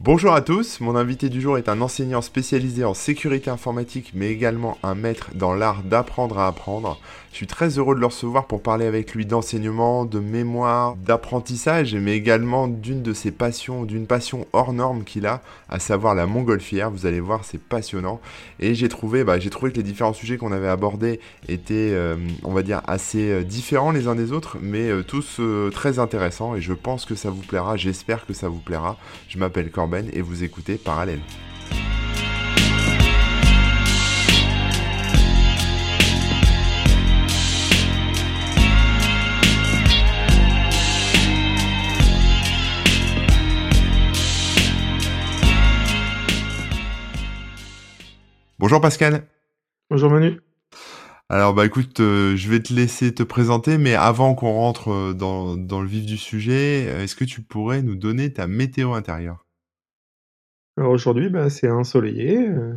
Bonjour à tous, mon invité du jour est un enseignant spécialisé en sécurité informatique mais également un maître dans l'art d'apprendre à apprendre. Je suis très heureux de le recevoir pour parler avec lui d'enseignement, de mémoire, d'apprentissage mais également d'une de ses passions, d'une passion hors norme qu'il a, à savoir la montgolfière. Vous allez voir, c'est passionnant et j'ai trouvé, bah, j'ai trouvé que les différents sujets qu'on avait abordés étaient, euh, on va dire, assez euh, différents les uns des autres mais euh, tous très intéressants et je pense que ça vous plaira, j'espère que ça vous plaira. Je m'appelle et vous écoutez Parallèle. Bonjour Pascal. Bonjour Manu. Alors bah écoute, euh, je vais te laisser te présenter, mais avant qu'on rentre euh, dans, dans, le vif du sujet, est-ce que tu pourrais nous donner ta météo intérieure? Alors aujourd'hui, bah, c'est ensoleillé, euh,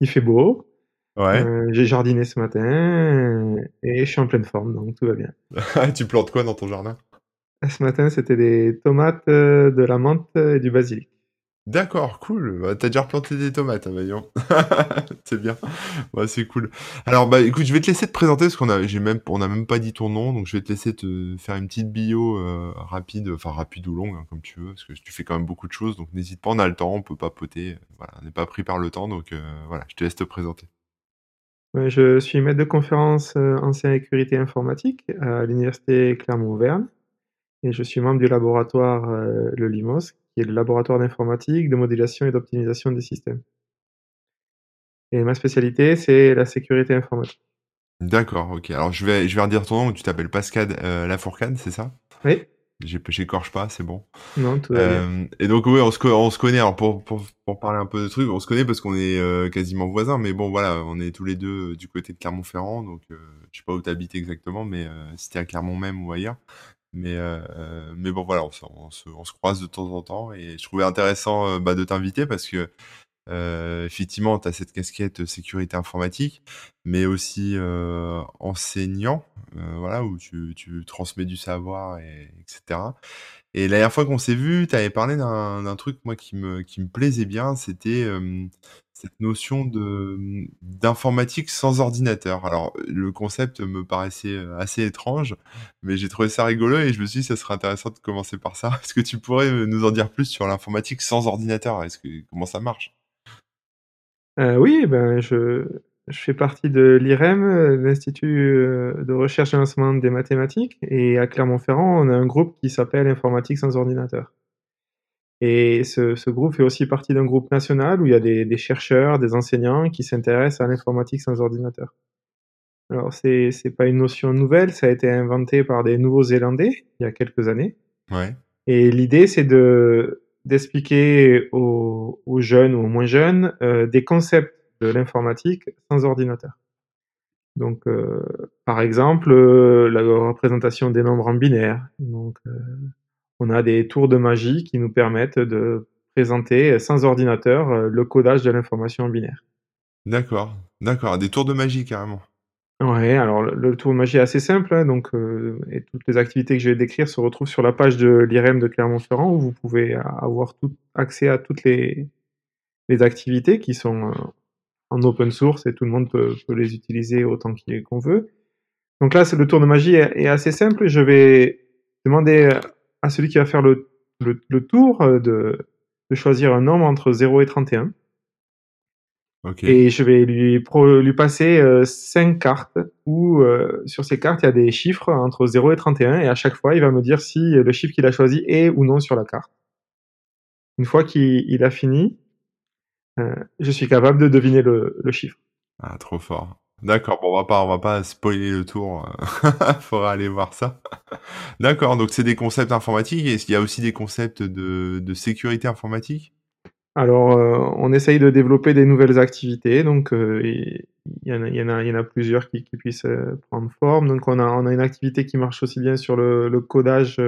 il fait beau. Euh, j'ai jardiné ce matin et je suis en pleine forme, donc tout va bien. Tu plantes quoi dans ton jardin? Ce matin, c'était des tomates, euh, de la menthe et du basilic. D'accord, cool. Bah, t'as déjà replanté des tomates, hein, voyons. c'est bien. Ouais, c'est cool. Alors, bah, écoute, je vais te laisser te présenter parce qu'on a, j'ai même, on a même pas dit ton nom, donc je vais te laisser te faire une petite bio euh, rapide, enfin rapide ou longue, hein, comme tu veux, parce que tu fais quand même beaucoup de choses, donc n'hésite pas, on a le temps, on peut pas poter. Voilà, on n'est pas pris par le temps, donc euh, voilà, je te laisse te présenter. je suis maître de conférence euh, en sécurité informatique à l'université Clermont-Auvergne et je suis membre du laboratoire Le Limos, qui est le laboratoire d'informatique, de modélisation et d'optimisation des systèmes. Et ma spécialité, c'est la sécurité informatique. D'accord, ok. Alors je vais, je vais redire ton nom, tu t'appelles Pascal euh, Lafourcade, c'est ça? Oui. J'écorche pas, c'est bon. Non, tout euh, Et donc oui, on se, on se connaît. Alors pour, pour, pour parler un peu de trucs, on se connaît parce qu'on est euh, quasiment voisins, mais bon voilà, on est tous les deux euh, du côté de Clermont-Ferrand, donc je sais pas où tu habites exactement, mais si t'es à Clermont même ou ailleurs. Mais, euh, mais bon, voilà, on se, on, se, croise de temps en temps et je trouvais intéressant euh, bah, de t'inviter parce que euh, effectivement, tu as cette casquette sécurité informatique, mais aussi euh, enseignant, euh, voilà, où tu, tu, transmets du savoir, et, etc. Et la dernière fois qu'on s'est vu, tu avais parlé d'un truc, moi, qui me, qui me plaisait bien, c'était cette notion de d'informatique sans ordinateur. Alors, le concept me paraissait assez étrange, mais j'ai trouvé ça rigolo et je me suis dit, ça serait intéressant de commencer par ça. Est-ce que tu pourrais nous en dire plus sur l'informatique sans ordinateur? Est-ce que comment ça marche? Euh, oui, ben, je je fais partie de l'IREM, l'Institut, de recherche et lancement des mathématiques et à Clermont-Ferrand, on a un groupe qui s'appelle Informatique sans ordinateur et ce ce groupe fait aussi partie d'un groupe national où il y a des des chercheurs, des enseignants qui s'intéressent à l'informatique sans ordinateur. Alors c'est c'est pas une notion nouvelle, ça a été inventé par des Nouveaux-Zélandais, il y a quelques années Ouais. et l'idée c'est de d'expliquer aux, jeunes ou aux moins jeunes euh, des concepts de l'informatique sans ordinateur. Donc, euh, par exemple, euh, la représentation des nombres en binaire. Donc, on a des tours de magie qui nous permettent de présenter sans ordinateur le codage de l'information en binaire. D'accord, d'accord, des tours de magie carrément. Ouais, alors le, tour de magie est assez simple, hein, donc euh, et toutes les activités que je vais décrire se retrouvent sur la page de l'IREM de Clermont-Ferrand où vous pouvez avoir tout, accès à toutes les, les activités qui sont euh, en open source et tout le monde peut, peut les utiliser autant qu'on veut. Donc là, le tour de magie est, assez simple. Je vais demander à celui qui va faire le, le, le tour euh, de, de choisir un nombre entre 0 et 31. Et je vais lui, lui passer euh, cinq cartes où euh, sur ces cartes il y a des chiffres entre 0 et 31 et à chaque fois il va me dire si le chiffre qu'il a choisi est ou non sur la carte. Une fois qu'il a fini, euh, je suis capable de deviner le, le chiffre. Ah, trop fort. D'accord, bon, on va pas, on va pas spoiler le tour. Faudra aller voir ça. D'accord, donc c'est des concepts informatiques. Est-ce qu'il y a aussi des concepts de, sécurité informatique? Alors, euh, on essaye de développer des nouvelles activités, donc euh, il y, en a, plusieurs qui, puissent euh, prendre forme. Donc, on a, une activité qui marche aussi bien sur le, codage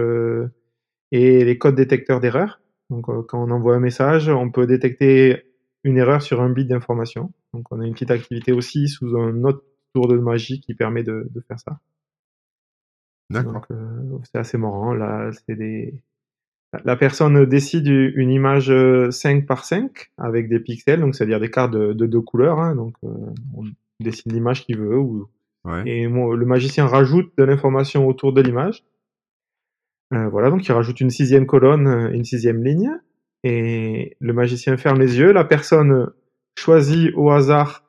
et les codes détecteurs d'erreurs. Donc, quand on envoie un message, on peut détecter une erreur sur un bit d'information. Donc, on a une petite activité aussi sous un autre tour de magie qui permet de faire ça. D'accord. c'est assez marrant. Là, c'est des la personne décide une image 5 par 5 avec des pixels, donc c'est-à-dire des cartes de, deux couleurs. Hein, donc on décide l'image qu'il veut. Ou, Et le magicien rajoute de l'information autour de l'image. voilà, donc il rajoute une sixième colonne, une sixième ligne. Et le magicien ferme les yeux. La personne choisit au hasard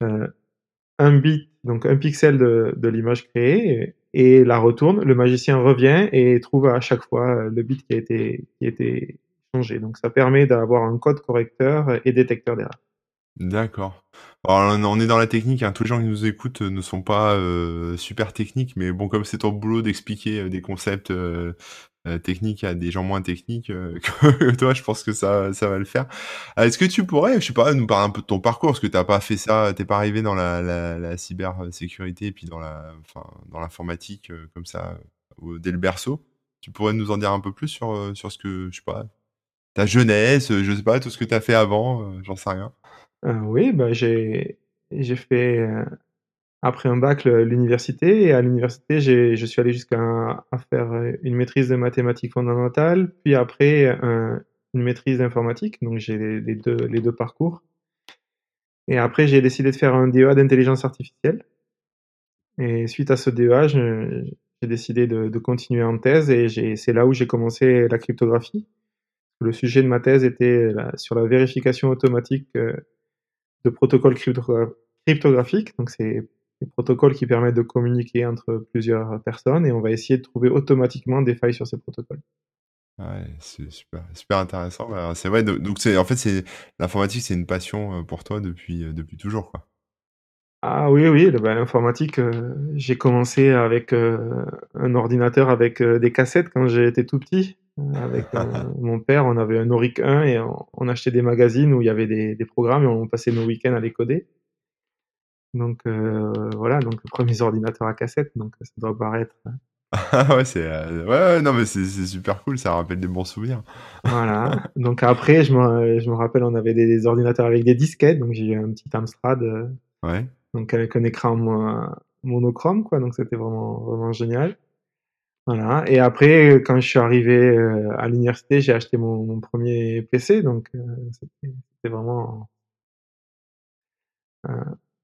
un bit, donc un pixel de, de l'image créée, et, la retourne. Le magicien revient et trouve à chaque fois le bit qui a été, changé. Donc ça permet d'avoir un code correcteur et détecteur d'erreur. D'accord. on est dans la technique, hein. tous les gens qui nous écoutent ne sont pas euh, super techniques, mais bon, comme c'est ton boulot d'expliquer euh, des concepts euh, euh, technique à des gens moins techniques euh, que toi, je pense que ça, ça va le faire. Euh, est-ce que tu pourrais, je sais pas, nous parler un peu de ton parcours, parce que t'as pas fait ça, t'es pas arrivé dans la, la, cybersécurité et puis dans la, enfin, l'informatique comme ça dès le berceau. Tu pourrais nous en dire un peu plus sur, sur ce que, je sais pas, ta jeunesse, je sais pas, tout ce que tu as fait avant, j'en sais rien. oui, bah j'ai j'ai fait après un bac l'université. Et à l'université je suis allé jusqu'à faire une maîtrise de mathématiques fondamentales puis après une maîtrise d'informatique donc j'ai les, deux les deux parcours. Et après j'ai décidé de faire un DEA d'intelligence artificielle. Et suite à ce DEA j'ai décidé de, continuer en thèse. Et c'est là où j'ai commencé la cryptographie. Le sujet de ma thèse était sur la vérification automatique euh, de protocoles cryptographiques. Donc c'est des protocoles qui permettent de communiquer entre plusieurs personnes et on va essayer de trouver automatiquement des failles sur ces protocoles. Ouais, c'est super, super intéressant. Bah, c'est vrai, donc c'est en fait c'est l'informatique, c'est une passion euh, pour toi depuis euh, depuis toujours quoi. Ah oui oui, bah, l'informatique, euh, j'ai commencé avec un ordinateur avec des cassettes quand j'étais tout petit. Avec mon père, on avait un Auric 1 et on, achetait des magazines où il y avait des, des programmes et on passait nos week-ends à les coder. Donc euh, voilà, donc le premier ordinateur à cassette, donc ça doit paraître. Euh, ah ouais, c'est euh, ouais, non mais c'est super cool, ça rappelle des bons souvenirs. Voilà. Donc après, je me, je me rappelle, on avait des, ordinateurs avec des disquettes, donc j'ai eu un petit Amstrad. ouais. Donc avec un écran monochrome, quoi. Donc c'était vraiment vraiment génial. Voilà. Et après, quand je suis arrivé à l'université, j'ai acheté mon, mon, premier PC, donc c'était vraiment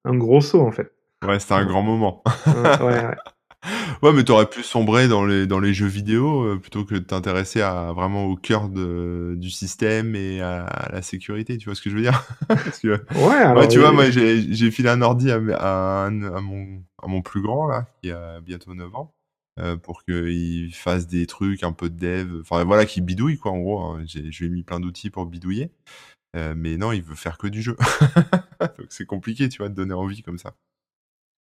un gros saut en fait. Ouais, c'était un grand moment. ouais, ouais. ouais, mais t'aurais pu sombrer dans les dans les jeux vidéo euh, plutôt que de t'intéresser à vraiment au cœur de, du système et à, la sécurité. Tu vois ce que je veux dire? Ouais. Alors, tu vois, moi j'ai j'ai filé un ordi à, à, à, mon à mon plus grand là, qui a bientôt 9 ans. Euh, pour qu'il fasse des trucs un peu de dev, enfin voilà, qu'il bidouille quoi en gros. Hein. Je lui ai mis plein d'outils pour bidouiller. Euh, mais non, il veut faire que du jeu. Donc c'est compliqué, tu vois, de donner envie comme ça.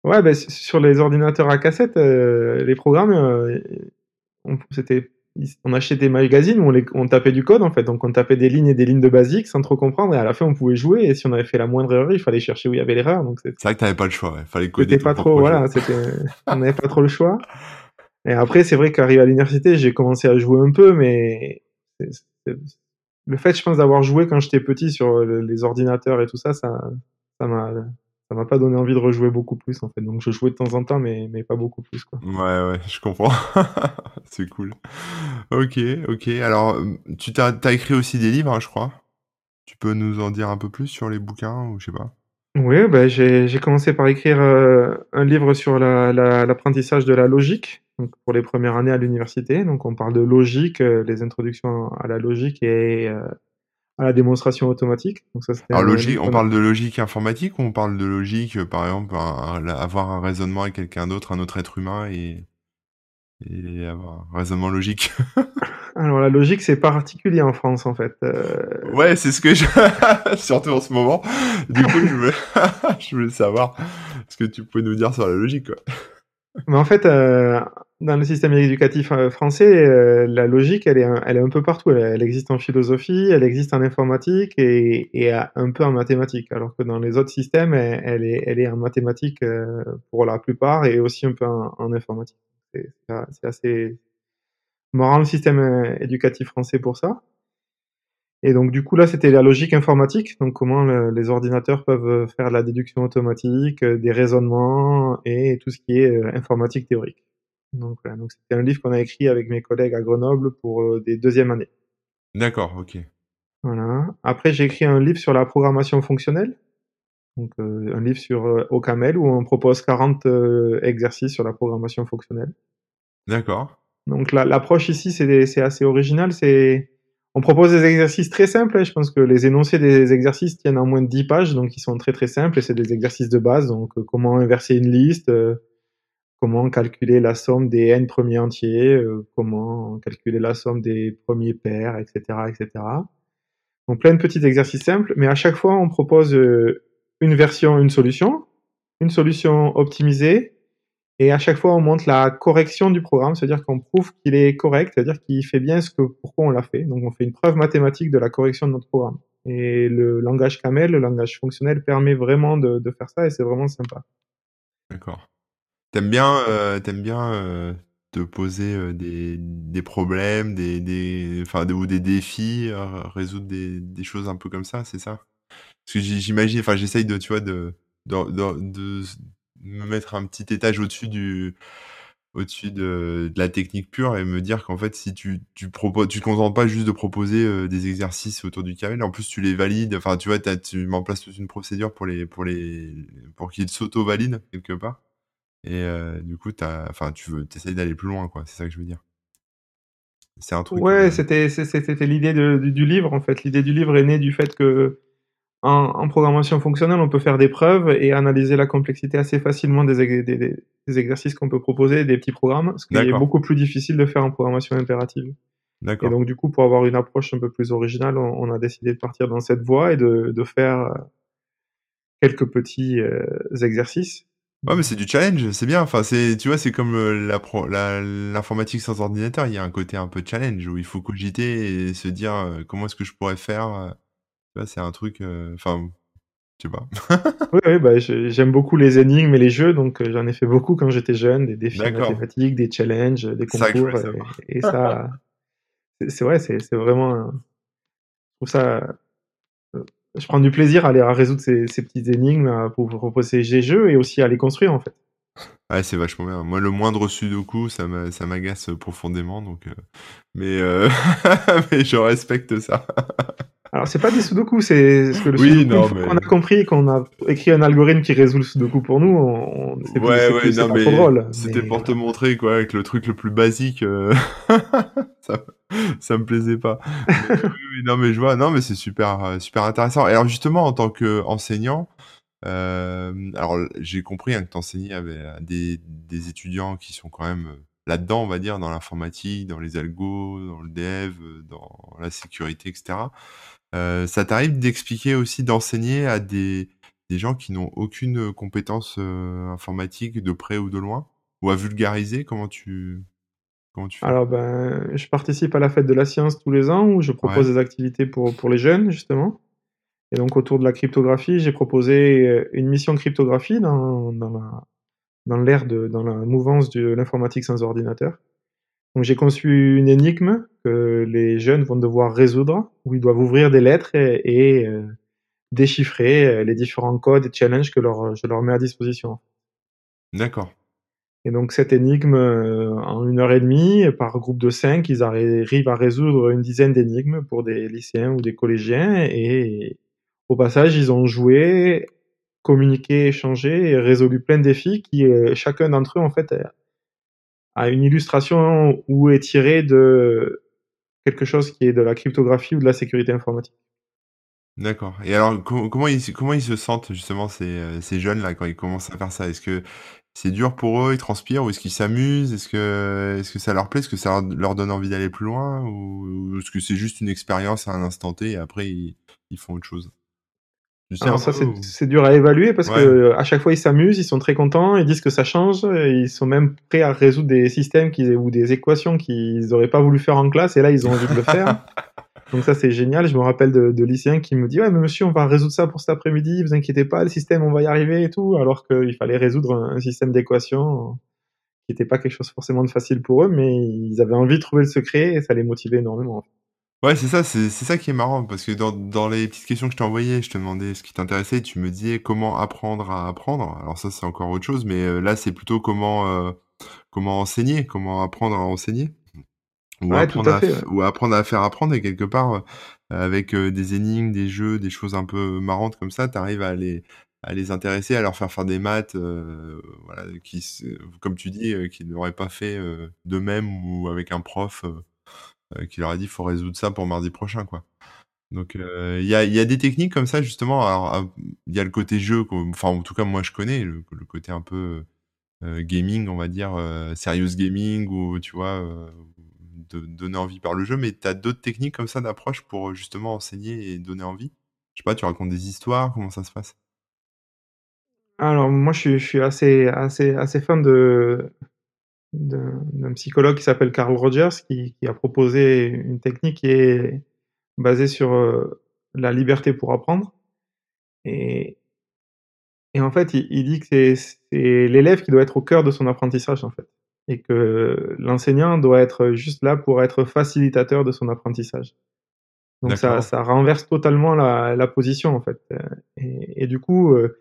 Ouais, bah, sur les ordinateurs à cassette, euh, les programmes, euh, on, c'était, on achetait des magazines où on, on, tapait du code en fait. Donc on tapait des lignes et des lignes de basique sans trop comprendre. Et à la fin, on pouvait jouer. Et si on avait fait la moindre erreur, il fallait chercher où il y avait l'erreur. Donc c'est vrai que t'avais pas le choix. Il fallait coder. C'était pas trop, voilà, on n'avait pas trop le choix. Et après, c'est vrai qu'arrivé à l'université, j'ai commencé à jouer un peu, mais le fait, je pense, d'avoir joué quand j'étais petit sur les ordinateurs et tout ça, ça, ça m'a, ça m'a pas donné envie de rejouer beaucoup plus en fait. Donc je jouais de temps en temps, mais, mais pas beaucoup plus quoi. Ouais, ouais, je comprends. c'est cool. Ok, ok. Alors, tu t'as, as écrit aussi des livres, hein, je crois. Tu peux nous en dire un peu plus sur les bouquins ou je sais pas? Oui, bah, j'ai commencé par écrire euh, un livre sur l'apprentissage de la logique donc pour les premières années à l'université. Donc on parle de logique, euh, les introductions à la logique et euh, à la démonstration automatique. Donc ça, Alors logique, on parle de logique informatique ou on parle de logique, par exemple, avoir un raisonnement avec quelqu'un d'autre, un autre être humain et, et avoir un raisonnement logique? Alors la logique, c'est particulier en France en fait. Euh. Ouais, c'est ce que je... Surtout en ce moment. Du coup, je voulais... je voulais savoir ce que tu pouvais nous dire sur la logique. Quoi. Mais en fait, euh, dans le système éducatif euh, français, la logique, elle est, elle est un peu partout. Elle, existe en philosophie, elle existe en informatique et, et, un peu en mathématiques. Alors que dans les autres systèmes, elle, est, elle est en mathématiques pour la plupart et aussi un peu en, informatique. C'est assez, marrant le système euh, éducatif français pour ça. Et donc du coup là c'était la logique informatique, donc comment les ordinateurs peuvent faire de la déduction automatique, euh, des raisonnements et tout ce qui est euh, informatique théorique. Donc voilà, donc c'était un livre qu'on a écrit avec mes collègues à Grenoble pour euh, des deuxièmes années. D'accord, ok. Voilà. Après, j'ai écrit un livre sur la programmation fonctionnelle. Donc, euh, un livre sur euh, OCaml où on propose 40 euh, exercices sur la programmation fonctionnelle. D'accord. Donc, la- l'approche ici, c'est c'est assez original. C'est on propose des exercices très simples. hein. Je pense que les énoncés des exercices tiennent en moins de 10 pages, donc ils sont très très simples et c'est des exercices de base. Donc, comment inverser une liste, comment calculer la somme des n premiers entiers, euh, comment calculer la somme des premiers pairs, etc., etc. Donc plein de petits exercices simples, mais à chaque fois on propose euh, une version, une solution, une solution optimisée, et à chaque fois on montre la correction du programme, c'est-à-dire qu'on prouve qu'il est correct, c'est-à-dire qu'il fait bien ce que pourquoi on l'a fait. Donc on fait une preuve mathématique de la correction de notre programme. Et le langage Camel, le langage fonctionnel, permet vraiment de, de faire ça, et c'est vraiment sympa. D'accord. T'aimes bien, euh, t'aimes bien euh, te poser euh, des, des problèmes, des, enfin, ou des défis, résoudre des, des choses un peu comme ça, c'est ça? Parce que j'imagine, enfin, j'essaye de, tu vois, de, de, de, me mettre un petit étage au-dessus du, au-dessus de, la technique pure et me dire qu'en fait, si tu, tu proposes, tu te contentes pas juste de proposer des exercices autour du camel, en plus tu les valides, enfin, tu vois, tu mets en place toute une procédure pour les, pour les, pour qu'ils s'auto-valident quelque part. Et euh, du coup, t'as, enfin, tu veux, t'essayes d'aller plus loin, quoi. C'est ça que je veux dire. C'est un truc. Ouais, c'était c'était l'idée du, du livre en fait. L'idée du livre est née du fait que en, en programmation fonctionnelle, on peut faire des preuves et analyser la complexité assez facilement des, ex- des, des- des exercices qu'on peut proposer, des petits programmes, ce qui est beaucoup plus difficile de faire en programmation impérative. Et D'accord. donc du coup, pour avoir une approche un peu plus originale, on, on a décidé de partir dans cette voie et de, de faire quelques petits euh, exercices. Ouais, mais c'est du challenge, c'est bien. Enfin, c'est, tu vois, c'est comme euh, la pro- la- l'informatique sans ordinateur. Il y a un côté un peu challenge où il faut cogiter et se dire euh, comment est-ce que je pourrais faire. euh, tu vois, c'est un truc. euh, Enfin, je sais pas. Oui, oui, bah, je- j'aime beaucoup les énigmes et les jeux, donc euh, j'en ai fait beaucoup quand j'étais jeune, des défis D'accord. mathématiques, des challenges, des C'est ça que je concours, voulais et, savoir. et ça, c'est c'est vrai, c'est c'est vraiment, un- je trouve ça, je prends du plaisir à aller à résoudre ces, petites énigmes, à pouvoir proposer des jeux et aussi à les construire en fait. Ouais, c'est vachement bien. Moi, le moindre sudoku, ça m'agace profondément. Donc, euh, mais, euh, mais je respecte ça. Alors c'est pas des sudoku, c'est ce que le Oui, sudoku, mais- qu'on a compris qu'on a écrit un algorithme qui résout le sudoku pour nous, on, plus, Ouais, c'est ouais, plus- c'est non, pas mais trop drôle. c'était mais pour te montrer, quoi, avec le truc le plus basique, euh, ça, ça me plaisait pas. Mais oui, non, mais je vois, non, mais c'est super, euh, super intéressant. Et alors, justement, en tant qu'enseignant, euh, alors, j'ai compris hein, que t'enseignais avec à des, des étudiants qui sont quand même euh, là-dedans, on va dire, dans l'informatique, dans les algos, dans le dev, euh, dans la sécurité, etc. Euh, ça t'arrive d'expliquer aussi, d'enseigner à des, des gens qui n'ont aucune compétence euh, informatique de près ou de loin? Ou à vulgariser comment tu comment tu fais? Alors ben, je participe à la fête de la science tous les ans où je propose Ouais. des activités pour, pour les jeunes justement. Et donc autour de la cryptographie, j'ai proposé une mission cryptographie dans, dans la dans l'ère de dans la mouvance de l'informatique sans ordinateur. Donc j'ai conçu une énigme que les jeunes vont devoir résoudre où ils doivent ouvrir des lettres et, et, euh, déchiffrer euh, les différents codes et challenges que leur, je leur mets à disposition. D'accord. Et donc cette énigme, euh, en une heure et demie, par groupe de cinq, ils arrivent à résoudre une dizaine d'énigmes pour des lycéens ou des collégiens. Et au passage, ils ont joué, communiqué, échangé et résolu plein de défis qui, euh, chacun d'entre eux, en fait, a une illustration où est tiré de quelque chose qui est de la cryptographie ou de la sécurité informatique. D'accord. Et alors co- comment ils comment ils se sentent justement ces euh, ces jeunes là quand ils commencent à faire ça? Est-ce que c'est dur pour eux, ils transpirent ou est-ce qu'ils s'amusent? Est-ce que est-ce que ça leur plaît? Est-ce que ça leur, donne envie d'aller plus loin? Ou, est-ce que c'est juste une expérience à un instant T et après ils, font autre chose? Alors ça, peu c'est dur à évaluer parce Ouais. que à chaque fois, ils s'amusent, ils sont très contents, ils disent que ça change, ils sont même prêts à résoudre des systèmes ou des équations qu'ils n'auraient pas voulu faire en classe, et là, ils ont envie de le faire. Donc ça, c'est génial. Je me rappelle de, de lycéens qui me disent ouais, mais monsieur, on va résoudre ça pour cet après-midi. Vous inquiétez pas, le système, on va y arriver et tout. Alors qu'il fallait résoudre un, un système d'équations qui n'était pas quelque chose forcément de facile pour eux, mais ils avaient envie de trouver le secret et ça les motivait énormément. Ouais, c'est ça, c'est c'est ça qui est marrant parce que dans, dans les petites questions que je t'ai envoyées, je te demandais ce qui t'intéressait, tu me disais comment apprendre à apprendre. Alors ça, c'est encore autre chose, mais euh, là, c'est plutôt comment euh, comment enseigner, comment apprendre à enseigner. Ou Ouais, tout apprendre à fait, ouais. ou apprendre à faire apprendre et quelque part, heu, avec, heu, des énigmes, des jeux, des choses un peu marrantes comme ça, tu arrives à les à les intéresser, à leur faire faire des maths, heu, voilà, qui comme tu dis, heu, qu'ils n'auraient pas fait, heu, d'eux-mêmes ou avec un prof, qui leur a dit: «Faut résoudre ça pour mardi prochain», quoi. Donc heu, il y a y a des techniques comme ça justement, ah, il y a le côté jeu enfin, en tout cas, moi, je connais le côté un peu, heu gaming, on va dire, serious gaming ou tu vois, donner envie par le jeu, mais tu as d'autres techniques comme ça d'approche pour, justement enseigner et donner envie? Je sais pas, tu racontes des histoires? Comment ça se passe? Alors moi, je suis je suis assez assez assez fan de d'un psychologue qui s'appelle Carl Rogers, qui qui a proposé une technique qui est basée sur, heu, la liberté pour apprendre. Et et en fait, il il dit que c'est l'élève qui doit être au cœur de son apprentissage, en fait. Et que l'enseignant doit être juste là pour être facilitateur de son apprentissage. Donc ça ça renverse totalement la la position, en fait, et et du coup, heu,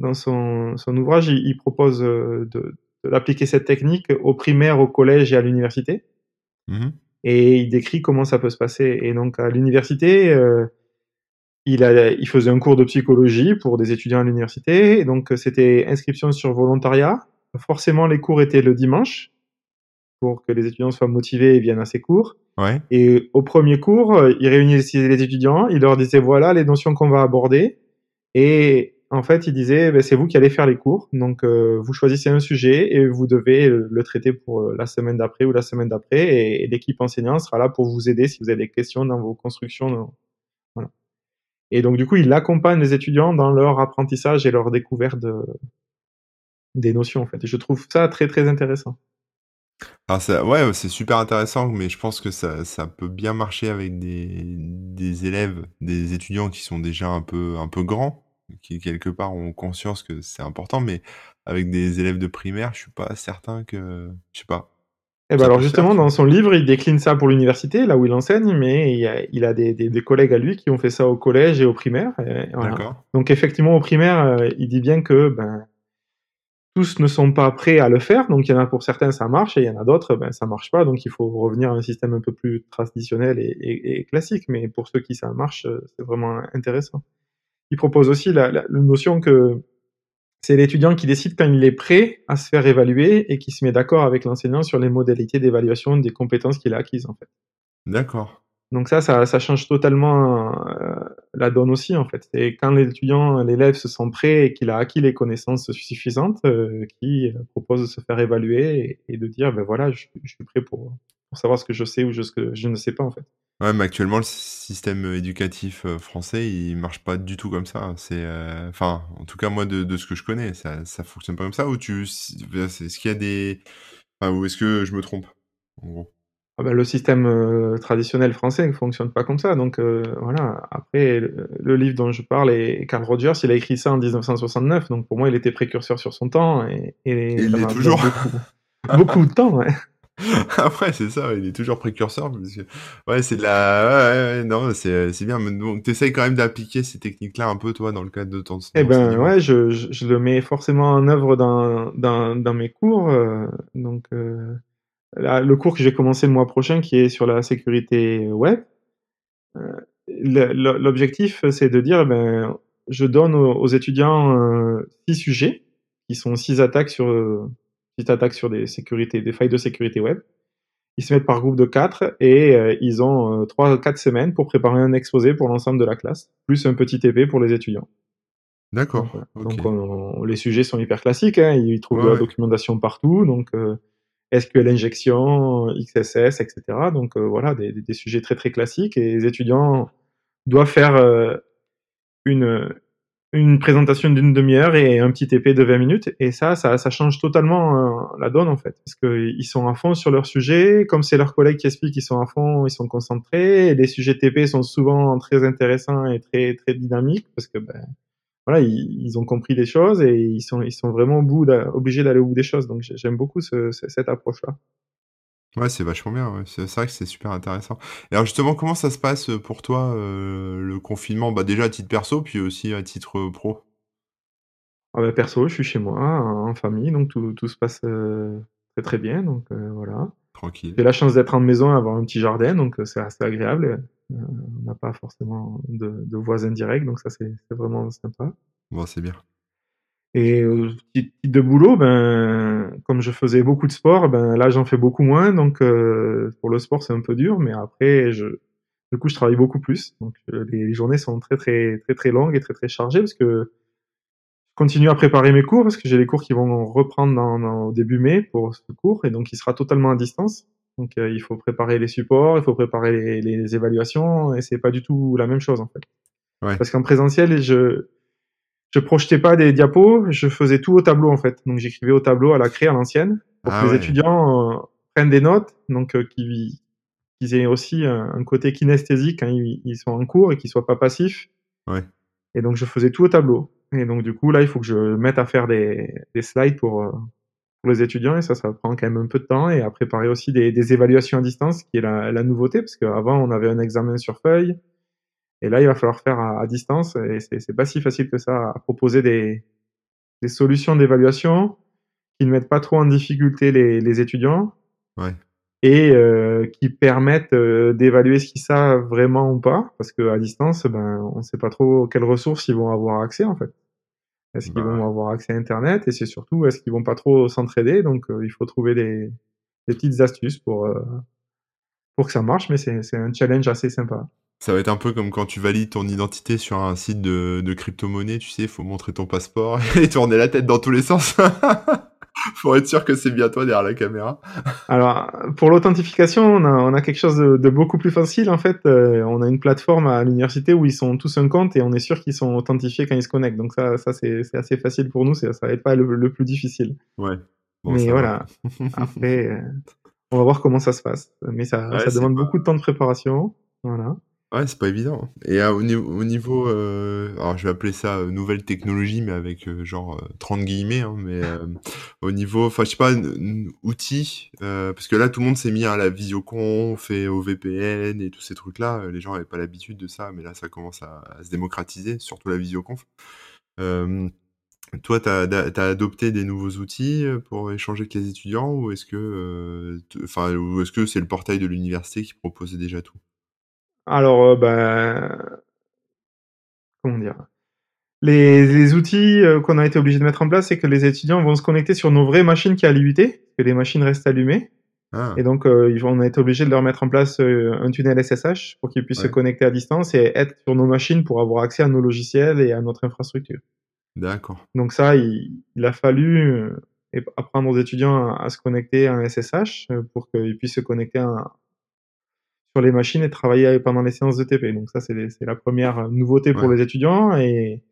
dans son son ouvrage, il il propose, heu, de d'appliquer cette technique au primaire, au collège et à l'université Mmh mh. et il décrit comment ça peut se passer et donc à l'université, heu, il a il faisait un cours de psychologie pour des étudiants à l'université et donc c'était inscription sur volontariat. Forcément, les cours étaient le dimanche pour que les étudiants soient motivés et viennent à ces cours Ouais. et au 1er cours, heu, il réunissait les étudiants, il leur disait: «Voilà les notions qu'on va aborder» et en fait, il disait: «Beh, c'est vous qui allez faire les cours, donc heu, vous choisissez un sujet et vous devez, le traiter pour, heu, la semaine d'après ou la semaine d'après. Et l'équipe enseignante sera là pour vous aider si vous avez des questions dans vos constructions dans» voilà. Et donc du coup, il accompagne les étudiants dans leur apprentissage et leur découverte de des notions, en fait. Et je trouve ça très, très intéressant. Alors ça ouais, c'est super intéressant, mais je pense que ça ça peut bien marcher avec des des élèves, des étudiants qui sont déjà un peu un peu grands, qui quelque part ont conscience que c'est important, mais avec des élèves de primaire, je suis pas certain que je sais pas. Bah, Ça alors justement, dans son livre, il décline ça pour l'université, là où il enseigne, mais il a il a des des des collègues à lui qui ont fait ça au collège et au primaire voilà. Donc effectivement, au primaire, heu, il dit bien que, ben, tous ne sont pas prêts à le faire, donc il y en a pour certains ça marche et il y en a d'autres, ben, ça marche pas, donc il faut revenir à un système un peu plus traditionnel et et et classique, mais pour ceux qui ça marche, heu, c'est vraiment intéressant. Il propose aussi la la la notion que c'est l'étudiant qui décide quand il est prêt à se faire évaluer et qui se met d'accord avec l'enseignant sur les modalités d'évaluation des compétences qu'il a acquises, en fait. D'accord. Donc ça ça ça change totalement, heu, la donne aussi, en fait et quand l'étudiant, l'élève se sent prêt et qu'il a acquis les connaissances suffisantes, heu, qui, heu, propose de se faire évaluer et et de dire: «Beh, voilà, je suis prêt pour pour savoir ce que je sais ou ce que je ne sais pas, en fait». Ouais, mais actuellement, le système, éducatif, heu, français, il marche pas du tout comme ça. C'est, heu, enfin, en tout cas, moi, de de ce que je connais, ça ça fonctionne pas comme ça ou tu est-ce qu'il y a des enfin, ou est-ce que je me trompe, en gros? Ah bah, le système, heu, traditionnel français ne fonctionne pas comme ça, donc voilà. Après, le le livre dont je parle et Carl Rogers, il a écrit ça en 1969, donc pour moi, il était précurseur sur son temps et Et et il l'est toujours. beaucoup beaucoup de temps, ouais. Après, c'est ça, il est toujours précurseur parce que ouais, c'est de la ouais, ouais, ouais, non, c'est, heu, c'est bien, mais donc tu essaies quand même d'appliquer ces techniques-là un peu, toi, dans le cadre de ton Et ben, ouais, je je je le mets forcément en œuvre dans dans dans mes cours, heu, donc heu, là, le cours que j'ai commencé le mois prochain qui est sur la sécurité web, l'objectif, c'est de dire, ben, je donne aux aux étudiants, 6 sujets qui sont 6 attaques sur, 6 attaques sur des sécurités des failles de sécurité web. Ils se mettent par groupe de 4 et heu, ils ont, heu, 3-4 semaines pour préparer un exposé pour l'ensemble de la classe, plus un petit TP pour les étudiants. D'accord, voilà, donc on les sujets sont hyper classiques, hein, ils trouvent Ouais, de la ouais. documentation partout, donc SQL injection, XSS et cetera, donc voilà, des des sujets très, très classiques et les étudiants doivent faire, une, une présentation d'1/2 heure et un petit TP de 20 minutes. Et ça ça ça change totalement, heu, la donne, en fait, parce qu'ils sont à fond sur leur sujet, comme c'est leurs collègues qui expliquent, ils sont à fond, ils sont concentrés. Les sujets TP sont souvent très intéressants et très, très dynamiques. Parce que, ben, voilà, ils ont compris les choses et ils sont ils sont vraiment au bout obligés d'aller au bout des choses, donc j'ai j'aime beaucoup ce ce cette approche-là. Ouais, c'est vachement bien. C'est vrai que c'est super intéressant. Et alors, justement, comment ça se passe, pour toi, heu, le confinement? Bah, déjà à titre perso, puis aussi à titre, heu, pro? Ah bah, perso, je suis chez moi, en famille, donc tout tout se passe, heu, très, très bien, donc heu, voilà. Tranquille. J'ai la chance d'être en maison, avoir un petit jardin, donc c'est assez agréable. On n'a pas forcément de de voisins directs, donc ça, c'est vraiment sympa. Bon, c'est bien. Et heu, titre de boulot, ben, comme je faisais beaucoup de sport, ben, là, j'en fais beaucoup moins, donc pour le sport, c'est un peu dur, mais après je du coup, je travaille beaucoup plus, donc heu, les journées sont très, très, très, très longues et très, très chargées parce que je continue à préparer mes cours parce que j'ai les cours qui vont reprendre dans dans au début mai pour ce cours et donc il sera totalement à distance. Donc heu, il faut préparer les supports, il faut préparer les les évaluations et c'est pas du tout la même chose, en fait. Ouais. Parce qu'en présentiel, je je projetais pas des diapos, je faisais tout au tableau, en fait. Donc j'écrivais au tableau à la craie à l'ancienne pour Ah que les étudiants, heu, prennent des notes, donc heu, qu'ils qu'ils aient aussi un un côté kinesthésique quand ils ils sont en cours et qu'ils soient pas passifs. Ouais. Et donc je faisais tout au tableau et donc du coup, là, il faut que je me mette à faire des des slides pour, heu, pour les étudiants et ça, ça prend quand même un peu de temps et à préparer aussi des des évaluations à distance qui est la la nouveauté parce qu'avant on avait un examen sur feuille et là, il va falloir faire à à distance et c'est c'est pas si facile que ça à proposer des des solutions d'évaluation qui ne mettent pas trop en difficulté les les étudiants Ouais. Et heu, qui permettent, heu, d'évaluer ce qu'ils savent vraiment ou pas. Parce qu'à distance, ben, on sait pas trop quelles ressources ils vont avoir accès, en fait. Est-ce qu'ils Bah, vont avoir accès à internet? Et c'est surtout, est-ce qu'ils vont pas trop s'entraider? Donc heu, il faut trouver des des petites astuces pour, heu, pour que ça marche, mais c'est c'est un challenge assez sympa. Ça va être un peu comme quand tu valides ton identité sur un site de de crypto-monnaie, tu sais, il faut montrer ton passeport et tourner la tête dans tous les sens. Faut être sûr que c'est bien toi derrière la caméra. Alors, pour l'authentification, on a on a quelque chose de de beaucoup plus facile, en fait, heu, on a une plateforme à l'université où ils ont tous un compte et on est sûr qu'ils sont authentifiés quand ils se connectent. Donc ça ça c'est assez facile pour nous, ça va être pas le le plus difficile. Ouais. Bon, Mais voilà, après, heu, on va voir comment ça se passe. Mais ça Ouais, ça c'est demande pas beaucoup de temps de préparation, voilà. Ouais, c'est pas évident, hein. Et ah, au niveau au niveau, heu, alors je vais appeler ça, heu, nouvelle technologie, mais avec, genre, heu, 30 guillemets, hein, mais, au niveau enfin, je sais pas, outils, parce que là, tout le monde s'est mis à la visioconf et au VPN et tous ces trucs-là, les gens avaient pas l'habitude de ça, mais là, ça commence à se démocratiser, surtout la visioconf. Toi, tu as adopté des nouveaux outils, pour échanger avec les étudiants ou est-ce que, enfin, ou est-ce que c'est le portail de l'université qui proposait déjà tout? Alors, heu, ben comment dire? Les les outils, heu, qu'on a été obligés de mettre en place, c'est que les étudiants vont se connecter sur nos vraies machines qui à l'IUT, que les machines restent allumées Ah! et donc vont on a été obligés de leur mettre en place, un tunnel SSH pour qu'ils puissent se connecter à distance et être sur nos machines pour avoir accès à nos logiciels et à notre infrastructure. D'accord. Donc ça, il il a fallu, apprendre aux étudiants à à se connecter à un SSH, pour qu'ils puissent se connecter à sur les machines et travailler pendant les séances de TP. Donc ça, c'est la 1re nouveauté pour Ouais. les étudiants et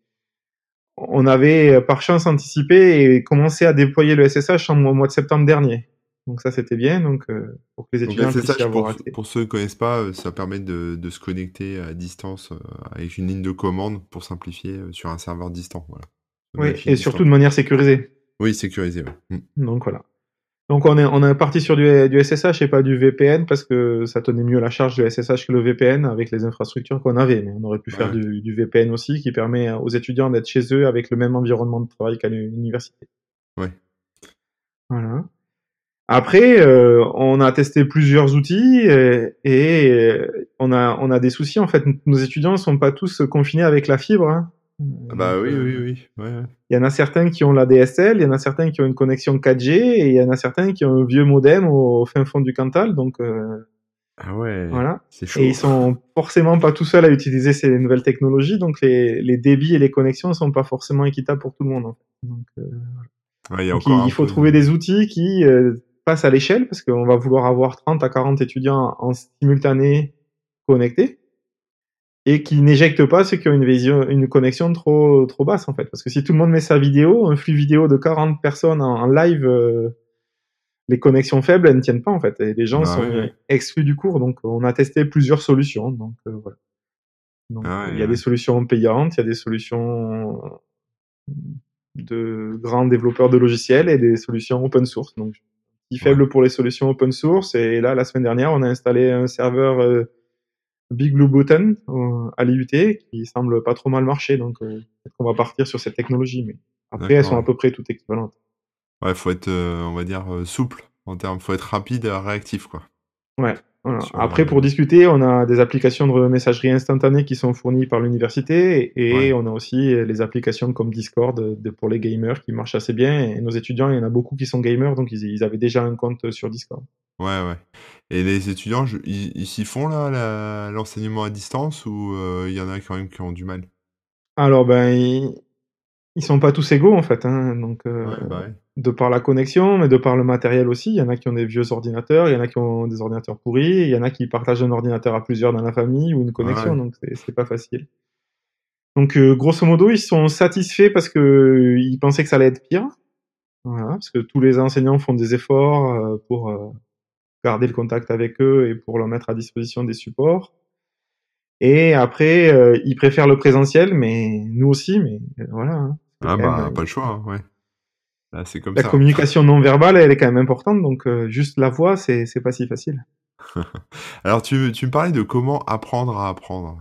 on avait, heu, par chance anticipé et commencé à déployer le SSH en au mois de septembre dernier. Donc ça, c'était bien, donc heu, pour que les étudiants puissent y SSH avoir pour accès. pour ceux qui connaissent pas, ça permet de de se connecter à distance, avec une ligne de commande pour simplifier, sur un serveur distant, voilà. Oui et surtout distante. de manière sécurisée. Oui, sécurisé, ouais. Mmh. Donc voilà. Donc on est on est parti sur du du SSH et pas du VPN parce que ça tenait mieux la charge du SSH que le VPN avec les infrastructures qu'on avait. Mais on aurait pu Ouais, faire du du VPN aussi qui permet aux étudiants d'être chez eux avec le même environnement de travail qu'à l'université. Ouais. Voilà. Après, heu, on a testé plusieurs outils et et heu, on a on a des soucis, en fait. Nos étudiants sont pas tous confinés avec la fibre, hein. Donc bah, oui, heu, oui, oui. Ouais. il y en a certains qui ont l'ADSL, il y en a certains qui ont une connexion 4G et il y en a certains qui ont un vieux modem au fin fond du Cantal, donc heu Ah ouais, voilà c'est et ils chaud. sont forcément pas tout seuls à utiliser ces nouvelles technologies, donc les les débits et les connexions sont pas forcément équitables pour tout le monde, en fait. Donc voilà. Ouais, il y a Donc il faut peu trouver de des outils qui, heu, passent à l'échelle parce qu'on va vouloir avoir 30 à 40 étudiants en simultané connectés et qui n'éjectent pas ceux qui ont une vision une connexion trop trop basse, en fait. Parce que si tout le monde met sa vidéo, un flux vidéo de 40 personnes en en live, heu, les connexions faibles, elles ne tiennent pas, en fait et les gens Bah, sont ouais. exclus du cours, donc on a testé plusieurs solutions, donc heu, voilà. Donc Ah il y ouais, a des solutions payantes, il y a des solutions, de grands développeurs de logiciels et des solutions open source. Donc petit Ouais. faible pour les solutions open source et là, la semaine dernière, on a installé un serveur, heu, BigBlueButton, heu, à l'IUT qui semble pas trop mal marcher, donc peut-être qu'on va partir sur cette technologie, mais Après, elles sont à peu près toutes équivalentes. Ouais, faut être, heu, on va dire, heu, souple en termes faut être rapide et réactif, quoi. Ouais, voilà. Sur, Après, pour discuter, on a des applications de messagerie instantanée qui sont fournies par l'université et Ouais. on a aussi, les applications comme Discord, de pour les gamers qui marchent assez bien et nos étudiants, il y en a beaucoup qui sont gamers, donc ils ils avaient déjà un compte sur Discord. Ouais, ouais et les étudiants, je ils ils s'y font là, la l'enseignement à distance ou, heu, il y en a quand même qui ont du mal? Alors, ben, ils ils sont pas tous égaux, en fait, hein, donc Ouais, bah, ouais. de par la connexion, mais de par le matériel aussi. Il y en a qui ont des vieux ordinateurs, il y en a qui ont des ordinateurs pourris, il y en a qui partagent un ordinateur à plusieurs dans la famille ou une connexion, ouais. donc c'est c'est pas facile. Donc heu, grosso modo, ils sont satisfaits parce qu'ils pensaient que ça allait être pire. Voilà, parce que tous les enseignants font des efforts, pour, garder le contact avec eux et pour leur mettre à disposition des supports. Et après, heu, ils préfèrent le présentiel, mais nous aussi, mais heu, voilà, hein. Ah même, bah, pas le choix, hein, ouais. Bah, c'est comme la ça, communication non verbale, elle est quand même importante, donc juste la voix, c'est c'est pas si facile. Alors tu tu me parlais de comment apprendre à apprendre.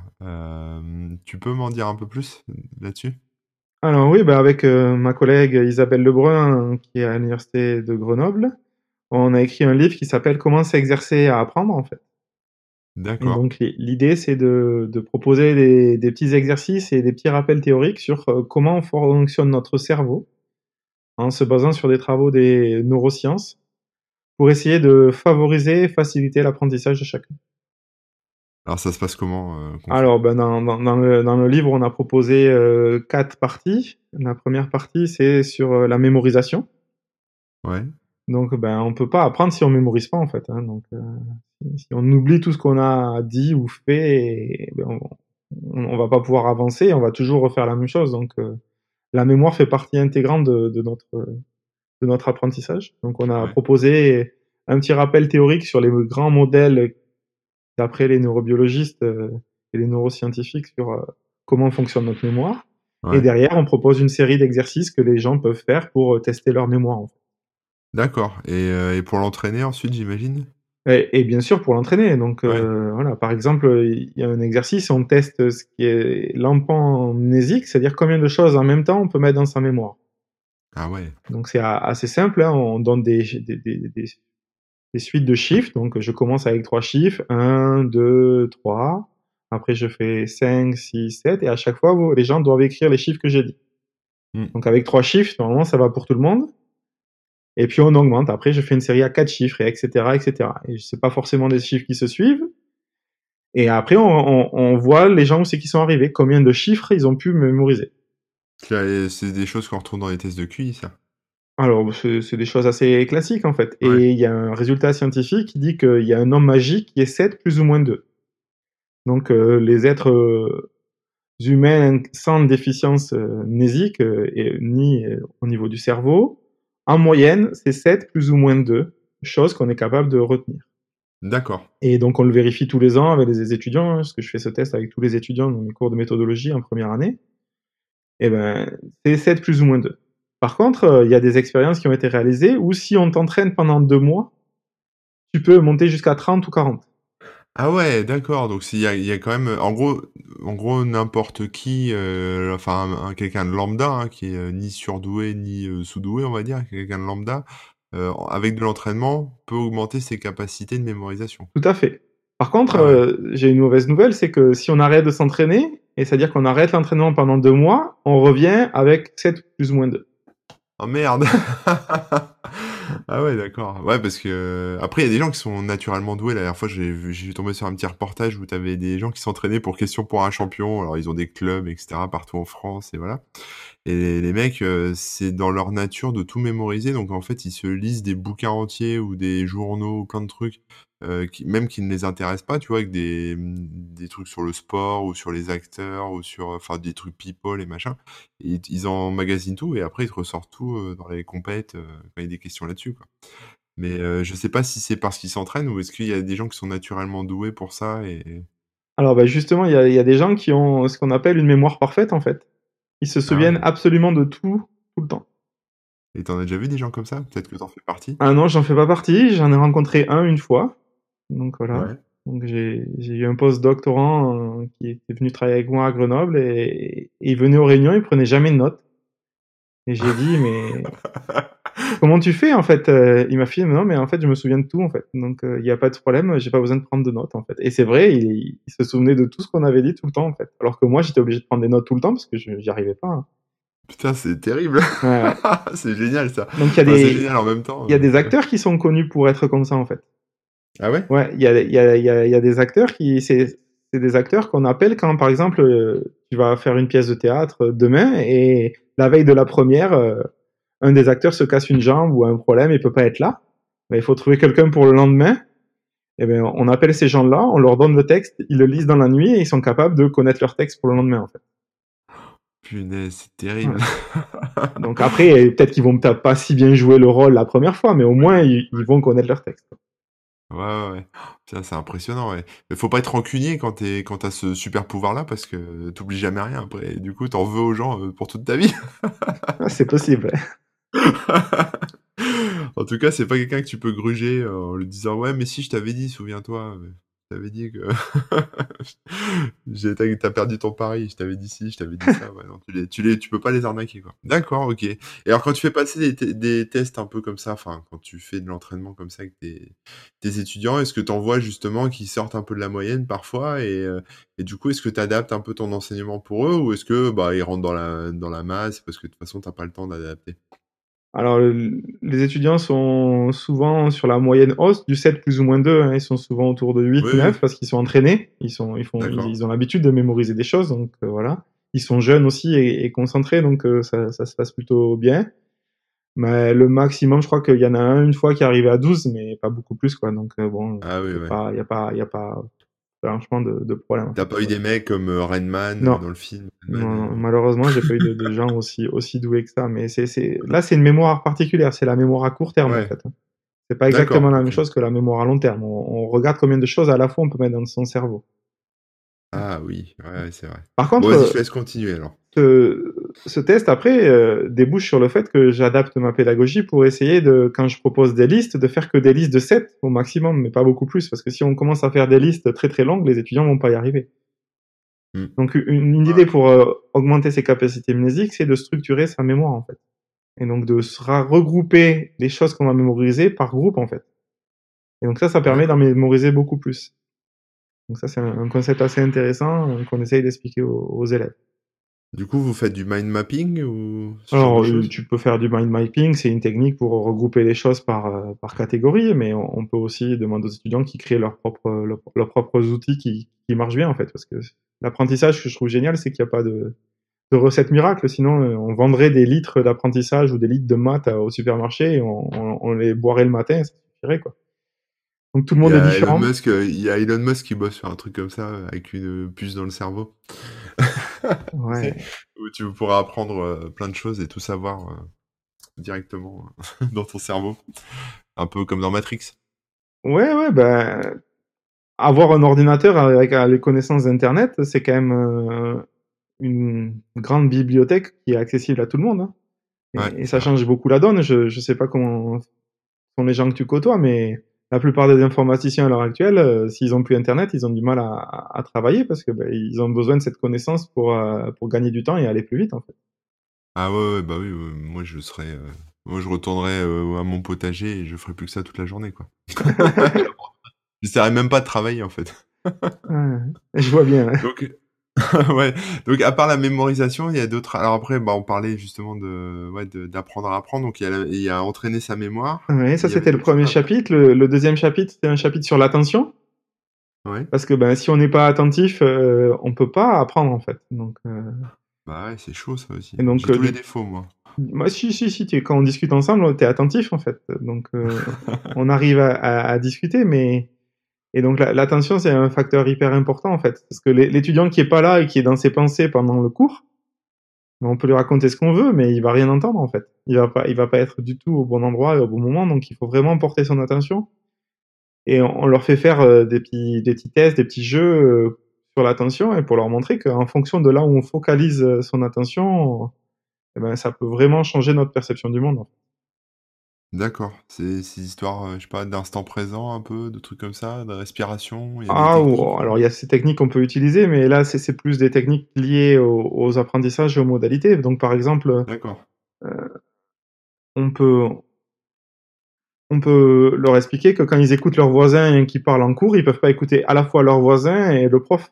Tu peux m'en dire un peu plus là-dessus? Alors oui, bah, avec, ma collègue Isabelle Lebrun, qui est à l'université de Grenoble, on a écrit un livre qui s'appelle «Comment s'exercer à apprendre», en fait. D'accord. donc l'i l'idée, c'est de de proposer des des petits exercices et des petits rappels théoriques sur, heu, comment fonctionne notre cerveau, en se basant sur des travaux des neurosciences, pour essayer de favoriser et faciliter l'apprentissage de chacun. Alors ça se passe comment, concrètement? Alors, ben, dans dans dans le dans le livre, on a proposé, heu, 4 parties. La 1re partie, c'est sur, la mémorisation. Ouais. Donc, ben, on peut pas apprendre si on mémorise pas, en fait, hein, donc heu, si on oublie tout ce qu'on a dit ou fait et ben, on va pas pouvoir avancer, on va toujours refaire la même chose, donc heu, la mémoire fait partie intégrante de de notre, de notre apprentissage. Donc on a Ouais. proposé un petit rappel théorique sur les grands modèles d'après les neurobiologistes, heu, et les neuroscientifiques sur, heu, comment fonctionne notre mémoire et derrière, on propose une série d'exercices que les gens peuvent faire pour, heu, tester leur mémoire, en fait. D'accord et heu et pour l'entraîner ensuite, j'imagine? Et et bien sûr pour l'entraîner, donc Ouais. heu, voilà, par exemple, il y a un exercice, on teste ce qui est l'empanmnésique, c'est-à-dire combien de choses en même temps on peut mettre dans sa mémoire. Ah ouais. Donc c'est assez simple, hein, on donne des des des des des suites de chiffres, donc je commence avec 3 chiffres, 1-2-3, après je fais 5-6-7 et à chaque fois, les gens doivent écrire les chiffres que j'ai dit. Mmh. Donc avec 3 chiffres, normalement, ça va pour tout le monde et puis on augmente. Après, je fais une série à 4 chiffres et et cetera et c'est pas forcément des chiffres qui se suivent et après on on on voit les gens où c'est qu'ils sont arrivés, combien de chiffres ils ont pu mémoriser. C'est c'est des choses qu'on retrouve dans les tests de QI, ça? Alors, c'est des choses assez classiques, en fait Ouais. et il y a un résultat scientifique qui dit qu'il y a un nombre magique qui est 7 plus ou moins 2. Donc heu, les êtres, heu, humains sans déficience, mnésique, et ni, au niveau du cerveau, en moyenne, c'est 7 plus ou moins 2 choses qu'on est capable de retenir. D'accord. Et donc on le vérifie tous les ans avec les étudiants, hein, parce que je fais ce test avec tous les étudiants dans mes cours de méthodologie en 1re année et ben, c'est 7 plus ou moins 2. Par contre, heu, il y a des expériences qui ont été réalisées où si on t'entraîne pendant 2 mois, tu peux monter jusqu'à 30 ou 40. Ah ouais, d'accord, donc s'il y a il y a quand même, en gros en gros n'importe qui, heu, enfin un quelqu'un de lambda, hein, qui est, heu, ni surdoué ni, heu, sous-doué, on va dire, quelqu'un de lambda, avec de l'entraînement, peut augmenter ses capacités de mémorisation? Tout à fait. Par contre, Ah ouais. j'ai une mauvaise nouvelle, c'est que si on arrête de s'entraîner et c'est-à-dire qu'on arrête l'entraînement pendant 2 mois, on revient avec 7 plus ou moins 2. Oh merde! Ah ouais, d'accord. Ouais, parce que après, il y a des gens qui sont naturellement doués. La dernière fois, j'ai vu tombé sur un petit reportage où tu avais des gens qui s'entraînaient pour Question pour un champion. Alors, ils ont des clubs et cetera partout en France et voilà et les mecs, heu, c'est dans leur nature de tout mémoriser donc en fait, ils se lisent des bouquins entiers ou des journaux ou plein de trucs, qui même qui ne les intéressent pas, tu vois? Avec des, mmh, des trucs sur le sport ou sur les acteurs ou sur, enfin des trucs people et machin. Ils t ils emmagasinent tout et après ils te ressortent tout, heu, dans les compètes, quand il y a des questions là-dessus. Mais je sais pas si c'est parce qu'ils s'entraînent ou est-ce qu'il y a des gens qui sont naturellement doués pour ça et Alors, bah, justement, il y a des gens qui ont ce qu'on appelle une mémoire parfaite, en fait. Ils se Ah souviennent ouais? absolument de tout, tout le temps. Et tu en as déjà vu des gens comme ça? Peut-être que tu en fais partie? Ah non, j'en fais pas partie, j'en ai rencontré un une fois, donc voilà. Ouais. Donc j'ai eu un post-doctorant, heu, qui était venu travailler avec moi à Grenoble et et il venait aux réunions, il prenait jamais de notes Et j'ai dit, mais comment tu fais en fait euh, Il m'a fait, non, mais en fait, je me souviens de tout en fait. Donc, il n'y a pas de problème, j'ai pas besoin de prendre de notes en fait. Et c'est vrai, il, se souvenait de tout ce qu'on avait dit tout le temps en fait. Alors que moi, j'étais obligé de prendre des notes tout le temps parce que j'y arrivais pas. Hein. Putain, c'est terrible. Ouais, c'est génial ça. Donc il y a des, génial en même temps. Il y a des acteurs qui sont connus pour être comme ça en fait. Ah ouais? Ouais, il y a, y, a, y, a, y a des acteurs qui, c'est des acteurs qu'on appelle quand par exemple euh, tu vas faire une pièce de théâtre demain et la veille de la première, euh, un des acteurs se casse une jambe ou a un problème et peut pas être là. Mais il faut trouver quelqu'un pour le lendemain. Et eh bien, on appelle ces gens-là, on leur donne le texte, ils le lisent dans la nuit et ils sont capables de connaître leur texte pour le lendemain en fait. Punaise, c'est terrible. Donc après, peut-être qu'ils vont peut-être pas si bien jouer le rôle la première fois, mais au moins ils, vont connaître leur texte. Ouais, ouais, ouais. c'est impressionnant, ouais. Mais faut pas être rancunier quand t'es, quand t'as ce super pouvoir-là, parce que t'oublies jamais rien après. Du coup, t'en veux aux gens euh, pour toute ta vie. C'est possible. En tout cas, c'est pas quelqu'un que tu peux gruger en lui disant, ouais, mais si je t'avais dit, souviens-toi t'avais dit que t'as perdu ton pari, je t'avais dit si, je t'avais dit ça. Non, tu, les, tu, les, tu peux pas les arnaquer quoi. D'accord, ok. Et alors quand tu fais passer des, tests un peu comme ça, enfin quand tu fais de l'entraînement comme ça avec tes, étudiants, est-ce que tu en vois justement qui sortent un peu de la moyenne parfois et, euh, et du coup est-ce que tu adaptes un peu ton enseignement pour eux ou est-ce que bah ils rentrent dans la dans la masse parce que de toute façon t'as pas le temps d'adapter? Alors, les étudiants sont souvent sur la moyenne hausse du 7 plus ou moins 2. Hein. Ils sont souvent autour de 8 ou 9 parce qu'ils sont entraînés. Ils, sont, ils, font, ils, ont l'habitude de mémoriser des choses. Donc, euh, voilà. Ils sont jeunes aussi et, concentrés. Donc, euh, ça, ça, se passe plutôt bien. Mais le maximum, je crois qu'il y en a un une fois qui est arrivé à 12, mais pas beaucoup plus. Quoi. Donc, euh, bon, ah il n'y a, pas, y a pas franchement de, de problème. T'as pas eu des mecs comme euh, Rainman dans le film Non, malheureusement, j'ai pas eu de, gens aussi, aussi doués que ça. Mais c'est, là, c'est une mémoire particulière. C'est la mémoire à court terme, en fait. C'est pas exactement la même chose que la mémoire à long terme. On, regarde combien de choses à la fois on peut mettre dans son cerveau. Ah oui, ouais, c'est vrai. Par contre, bon, je laisse continuer alors ce, test, après, euh, débouche sur le fait que j'adapte ma pédagogie pour essayer de, quand je propose des listes, de faire que des listes de 7 au maximum, mais pas beaucoup plus, parce que si on commence à faire des listes très très longues, les étudiants vont pas y arriver. Hmm. Donc, une, idée pour euh, augmenter ses capacités mnésiques, c'est de structurer sa mémoire, en fait. Et donc, de regrouper les choses qu'on va mémoriser par groupe, en fait. Et donc, ça, ça permet d'en mémoriser beaucoup plus. Donc, ça, c'est un, concept assez intéressant euh, qu'on essaye d'expliquer aux élèves. Du coup, vous faites du mind mapping ou Alors, euh, tu peux faire du mind mapping, c'est une technique pour regrouper les choses par, euh, par catégorie, mais on, peut aussi demander aux étudiants qui créent leurs propres, leurs propres outils qui, qui marchent bien, en fait. Parce que l'apprentissage, que je trouve génial, c'est qu'il n'y a pas de, de recette miracle. Sinon, on vendrait des litres d'apprentissage ou des litres de maths au supermarché et on, on, les boirait le matin, ça suffirait, quoi. Donc tout le monde est différent. il y a Elon Musk qui bosse sur un truc comme ça, avec une puce dans le cerveau. ouais. Où tu pourras apprendre euh, plein de choses et tout savoir euh, directement euh, dans ton cerveau. Un peu comme dans Matrix. Ouais, ouais, ben. avoir un ordinateur avec les connaissances d'Internet, c'est quand même une grande bibliothèque qui est accessible à tout le monde. Hein. Et, ça change beaucoup la donne. Je, je sais pas comment sont les gens que tu côtoies, mais la plupart des informaticiens à l'heure actuelle, euh, s'ils ont plus Internet, ils ont du mal à, à, travailler parce que ben, ils ont besoin de cette connaissance pour, euh, pour gagner du temps et aller plus vite en fait. Ah ouais, bah oui, moi je serais, euh, moi je retournerais à mon potager et je ferais plus que ça toute la journée quoi. je serais même pas de travailler en fait. je vois bien. Donc ouais. Donc à part la mémorisation, il y a d'autres. Alors après, bah on parlait justement de ouais d'apprendre à apprendre. Donc il y a il y a entraîner sa mémoire. Oui, ça c'était le premier chapitre. Le, deuxième chapitre c'était un chapitre sur l'attention. Ouais. Parce que ben si on n'est pas attentif, euh, on peut pas apprendre en fait. Donc. Euh... Bah ouais, c'est chaud ça aussi. Et donc J'ai tous les défauts moi. Moi, si, si, si, quand on discute ensemble, t'es attentif en fait. Donc, euh, on arrive à, à, discuter, mais et donc l'attention, c'est un facteur hyper important en fait, parce que l'étudiant qui est pas là et qui est dans ses pensées pendant le cours, ben, on peut lui raconter ce qu'on veut, mais il va rien entendre en fait. Il va va pas être du tout au bon endroit et au bon moment, donc il faut vraiment porter son attention. Et on, leur fait faire euh, des petits, des petits tests, des petits jeux euh, sur l'attention, et pour leur montrer qu'en fonction de là où on focalise euh, son attention, eh ben, ça peut vraiment changer notre perception du monde. D'accord, c'est ces histoires, euh, je sais pas, d'instant présent un peu, de trucs comme ça, de respiration? Ah alors il y a ces techniques qu'on peut utiliser, mais là c'est plus des techniques liées aux apprentissages et aux modalités. Donc par exemple, D'accord. on peut on peut leur expliquer que quand ils écoutent leurs voisins qui parlent en cours, ils peuvent pas écouter à la fois leurs voisins et le prof.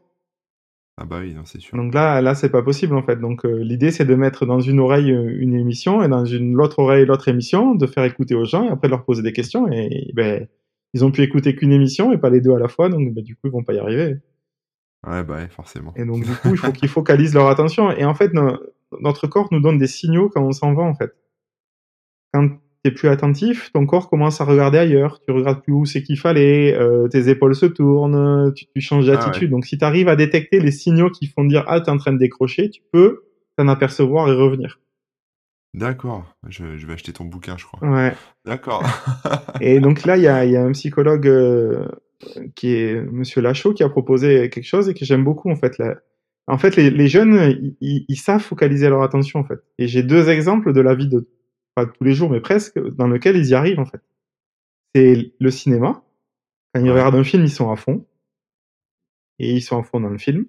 Ah bah oui, c'est sûr. Donc là, là, c'est pas possible en fait. Donc euh, l'idée, c'est de mettre dans une oreille euh, une émission et dans une l'autre oreille l'autre émission, de faire écouter aux gens et après de leur poser des questions. Et ben, ils ont pu écouter qu'une émission et pas les deux à la fois, donc ben, du coup, ils vont pas y arriver. Ouais, bah ouais, forcément. Et donc du coup, il faut qu'ils focalisent leur attention. Et en fait, notre corps nous donne des signaux quand on s'en va en fait. Quand plus attentif, ton corps commence à regarder ailleurs, tu regardes plus où c'est qu'il fallait, euh, tes épaules se tournent, tu, changes ah d'attitude. Donc si tu arrives à détecter les signaux qui font dire ah es en train de décrocher, tu peux t'en apercevoir et revenir. D'accord, je, vais acheter ton bouquin, je crois. Ouais. D'accord. et donc là, il y a, un psychologue euh, qui est Monsieur Lachaud qui a proposé quelque chose et que j'aime beaucoup en fait. Là. En fait, les, jeunes, ils savent focaliser leur attention en fait. Et j'ai deux exemples de la vie de pas tous les jours, mais presque, dans lequel ils y arrivent en fait. C'est le cinéma. Quand ils regardent un film, ils sont à fond. Et ils sont à fond dans le film.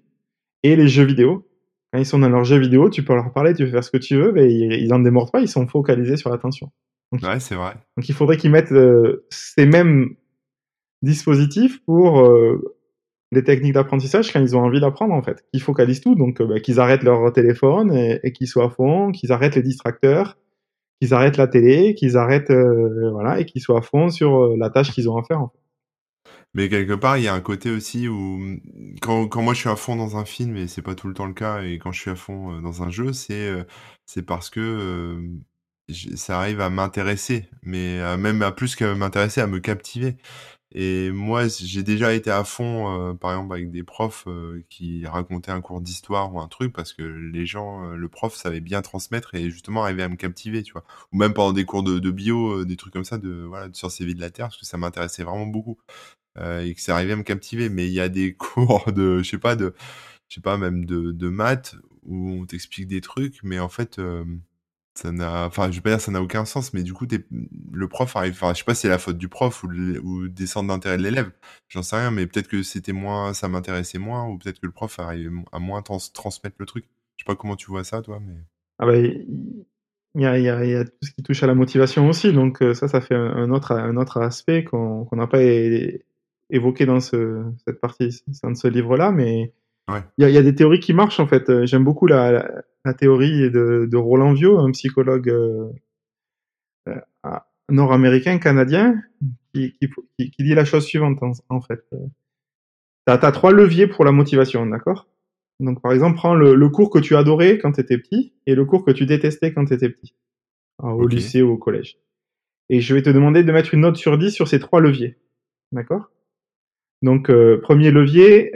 Et les jeux vidéo. Quand ils sont dans leurs jeux vidéo, tu peux leur parler, tu peux faire ce que tu veux, mais ils en démordent pas, ils sont focalisés sur l'attention. Ouais, c'est vrai. Donc il faudrait qu'ils mettent euh, ces mêmes dispositifs pour euh, les techniques d'apprentissage quand ils ont envie d'apprendre en fait. Qu'ils focalisent tout, donc euh, bah, qu'ils arrêtent leur téléphone et, et qu'ils soient à fond, qu'ils arrêtent les distracteurs, qu'ils arrêtent la télé, qu'ils arrêtent euh, voilà et qu'ils soient à fond sur euh, la tâche qu'ils ont à faire. Mais quelque part, il y a un côté aussi où quand, moi je suis à fond dans un film et c'est pas tout le temps le cas et quand je suis à fond euh, dans un jeu, c'est c'est parce que ça arrive à m'intéresser, mais même à plus qu'à m'intéresser, à me captiver. Et moi, j'ai déjà été à fond, euh, par exemple, avec des profs euh, qui racontaient un cours d'histoire ou un truc, parce que les gens, euh, le prof savait bien transmettre et justement arrivait à me captiver, tu vois. Ou même pendant des cours de, de bio, des trucs comme ça, de voilà, sur ces vies de la Terre, parce que ça m'intéressait vraiment beaucoup et que ça arrivait à me captiver. Mais il y a des cours de, je sais pas, de, je sais pas, même de, de maths où on t'explique des trucs, mais en fait ça n'a enfin je vais pas dire ça n'a aucun sens mais du coup le prof arrive enfin je sais pas si c'est la faute du prof ou, ou des centres d'intérêt de l'élève j'en sais rien mais peut-être que c'était moins ça m'intéressait moins ou peut-être que le prof arrive à moins transmettre le truc. Je sais pas comment tu vois ça toi mais ah bah il y a, tout ce qui touche à la motivation aussi donc euh, ça ça fait un autre un autre aspect qu'on n'a pas évoqué dans ce, cette partie dans ce livre là mais il y, a, des théories qui marchent en fait. J'aime beaucoup la, théorie de, Roland Viau, un psychologue euh, euh, nord-américain, canadien, qui, dit la chose suivante en, fait. Tu as, trois leviers pour la motivation, d'accord? Donc par exemple, prends le, cours que tu adorais quand tu étais petit et le cours que tu détestais quand tu étais petit, au lycée ou au collège. Et je vais te demander de mettre une note sur 10 sur ces trois leviers, d'accord? Donc euh, premier levier,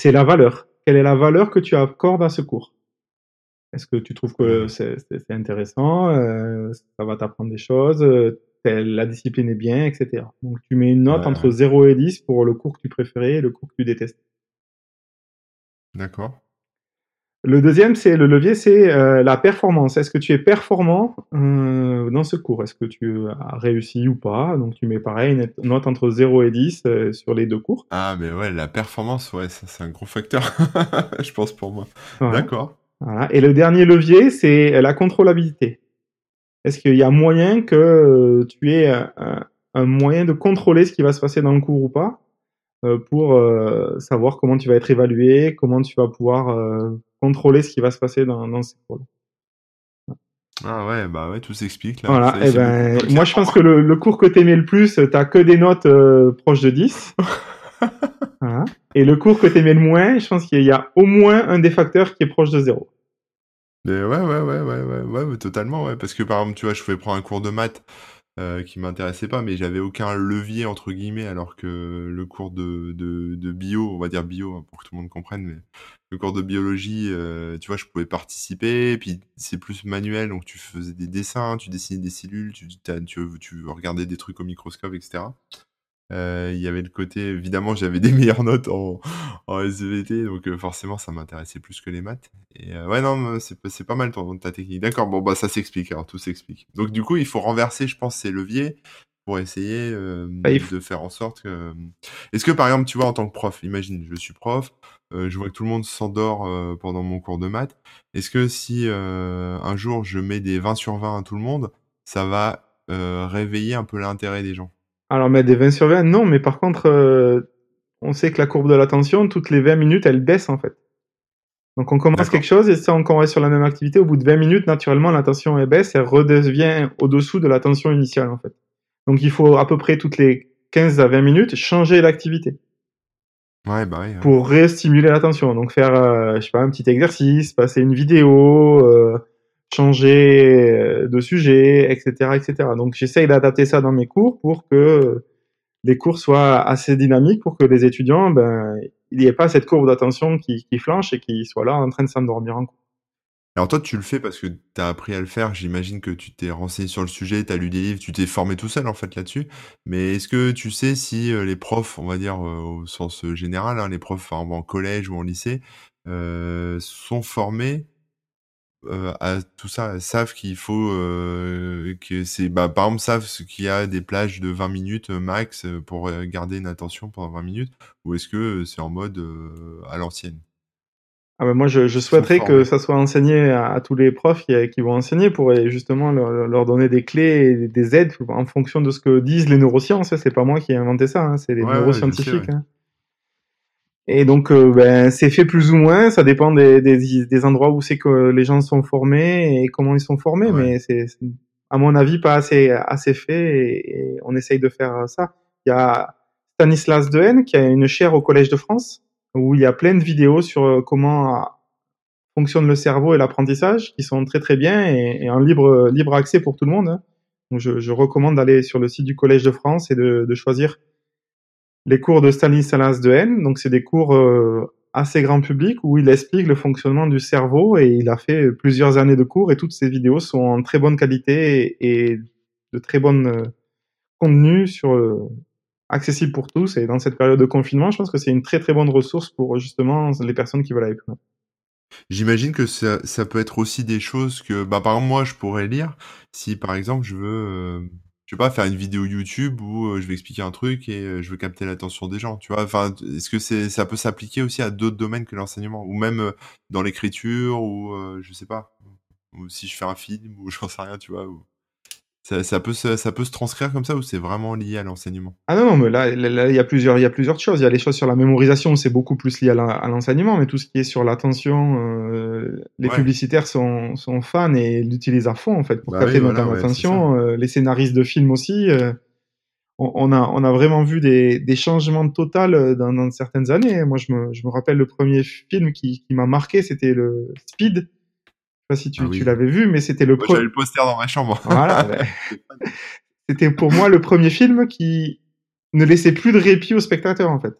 c'est la valeur. Quelle est la valeur que tu accordes à ce cours? Est-ce que tu trouves que c'est intéressant euh, Ça va t'apprendre des choses euh, La discipline est bien, etc. Donc tu mets une note entre 0 et 10 pour le cours que tu préférais et le cours que tu détestes. D'accord. Le deuxième, c'est le levier, c'est euh, la performance. Est-ce que tu es performant euh, dans ce cours? Est-ce que tu as réussi ou pas? Donc tu mets pareil, une note entre 0 et 10 euh, sur les deux cours. Ah, mais ouais, la performance, ouais, ça c'est un gros facteur, je pense pour moi. D'accord. Voilà. Et le dernier levier, c'est la contrôlabilité. Est-ce qu'il y a moyen que tu aies un moyen de contrôler ce qui va se passer dans le cours ou pas? Pour savoir comment tu vas être évalué, comment tu vas pouvoir contrôler ce qui va se passer dans, dans ces cours Ah ouais, bah ouais, tout s'explique là. Voilà, et eh ben, moi je pense que le, le cours que t'aimais le plus, t'as que des notes euh, proches de 10. voilà. Et le cours que t'aimais le moins, je pense qu'il y a au moins un des facteurs qui est proche de 0. ouais, ouais, ouais, ouais, ouais, ouais, ouais, totalement, ouais. Parce que par exemple, tu vois, je pouvais prendre un cours de maths euh, qui m'intéressait pas, mais j'avais aucun levier entre guillemets, alors que le cours de, de, bio, on va dire bio hein, pour que tout le monde comprenne, mais le cours de biologie, euh, tu vois, je pouvais participer, puis c'est plus manuel, donc tu faisais des dessins, tu dessinais des cellules, tu, tu, tu regardais des trucs au microscope, etc. Euh, il y avait le côté, évidemment, j'avais des meilleures notes en, en SVT, donc euh, forcément, ça m'intéressait plus que les maths. Et euh, ouais, non, c'est c'est pas mal ton, ta technique. D'accord, bon, bah ça s'explique, alors tout s'explique. Donc du coup, il faut renverser, je pense, ces leviers pour essayer euh, Bah, faut- de faire en sorte que. Est-ce que par exemple, tu vois, en tant que prof, imagine, je suis prof, euh, je vois que tout le monde s'endort euh, pendant mon cours de maths. Est-ce que si euh, un jour je mets des 20 sur 20 à tout le monde, ça va euh, réveiller un peu l'intérêt des gens? Alors, mettre des 20 sur 20, non, mais par contre, euh, on sait que la courbe de l'attention, toutes les 20 minutes, elle baisse en fait. Donc, on commence quelque chose et si on reste sur la même activité, au bout de 20 minutes, naturellement, l'attention elle baisse et elle redevient au-dessous de l'attention initiale en fait. Donc, il faut à peu près toutes les 15 à 20 minutes changer l'activité Ouais, bah oui. ouais. pour réstimuler l'attention. Donc, faire, euh, je sais pas, un petit exercice, passer une vidéo, euh, changer euh, de sujet, etc., etc. Donc, j'essaye d'adapter ça dans mes cours pour que les cours soient assez dynamiques pour que les étudiants, ben, il n'y ait pas cette courbe d'attention qui, flanche et qui soit là en train de s'endormir en cours. Alors toi, tu le fais parce que tu as appris à le faire. J'imagine que tu t'es renseigné sur le sujet, tu as lu des livres, tu t'es formé tout seul en fait là-dessus. Mais est-ce que tu sais si euh, les profs, on va dire euh, au sens général, hein, les profs en, collège ou en lycée, sont formés euh, à tout ça, savent qu'il faut euh, que c'est, bah, par exemple, savent ce qu'il y a des plages de 20 minutes euh, max pour garder une attention pendant 20 minutes, ou est-ce que c'est en mode euh, à l'ancienne? Ah ben moi, je, souhaiterais que ça soit enseigné à, à tous les profs qui, qui vont enseigner pour justement leur, leur donner des clés et des aides en fonction de ce que disent les neurosciences. C'est pas moi qui ai inventé ça, hein, c'est les Ouais, neuroscientifiques. ouais. Et donc, euh, ben, c'est fait plus ou moins. Ça dépend des, des, des endroits où c'est que les gens sont formés et comment ils sont formés. Ouais. Mais c'est, à mon avis, pas assez, assez fait. Et, et on essaye de faire ça. Il y a Stanislas Dehaene qui a une chaire au Collège de France où il y a plein de vidéos sur euh, comment euh, fonctionne le cerveau et l'apprentissage qui sont très très bien et, et en libre, libre accès pour tout le monde. hein. Donc je, je recommande d'aller sur le site du Collège de France et de, de choisir les cours de Stanislas Dehaene. Donc c'est des cours euh, assez grand public où il explique le fonctionnement du cerveau et il a fait plusieurs années de cours et toutes ces vidéos sont en très bonne qualité et, de très bonnes euh, contenus sur euh, accessible pour tous et dans cette période de confinement, je pense que c'est une très très bonne ressource pour justement les personnes qui veulent aller plus loin. J'imagine que ça, ça peut être aussi des choses que, bah, par exemple, moi, je pourrais lire si, par exemple, je veux, je sais pas, faire une vidéo YouTube où euh, je vais expliquer un truc et euh, je veux capter l'attention des gens, tu vois. Enfin, est-ce que c'est, ça peut s'appliquer aussi à d'autres domaines que l'enseignement ou même euh, dans l'écriture ou euh, je sais pas, ou si je fais un film ou j'en sais rien, tu vois. Ça, ça peut se, ça peut se transcrire comme ça ou c'est vraiment lié à l'enseignement? Ah non, non, mais là, il y a plusieurs, y a plusieurs choses. Il y a les choses sur la mémorisation, c'est beaucoup plus lié à l'enseignement, mais tout ce qui est sur l'attention, euh, les Ouais. publicitaires sont, sont fans et l'utilisent à fond en fait pour Bah capter oui, notre ouais, attention. Euh, les scénaristes de films aussi. euh, on, on a, on a vraiment vu des, des changements total dans, dans certaines années. Moi, je me, je me rappelle le premier film qui, qui m'a marqué, c'était le Speed. Je sais pas si tu, Ah oui. tu l'avais vu, mais c'était le Moi, pre- j'avais le poster dans ma chambre. Voilà, ouais. C'était pour moi le premier film qui ne laissait plus de répit au spectateur, en fait.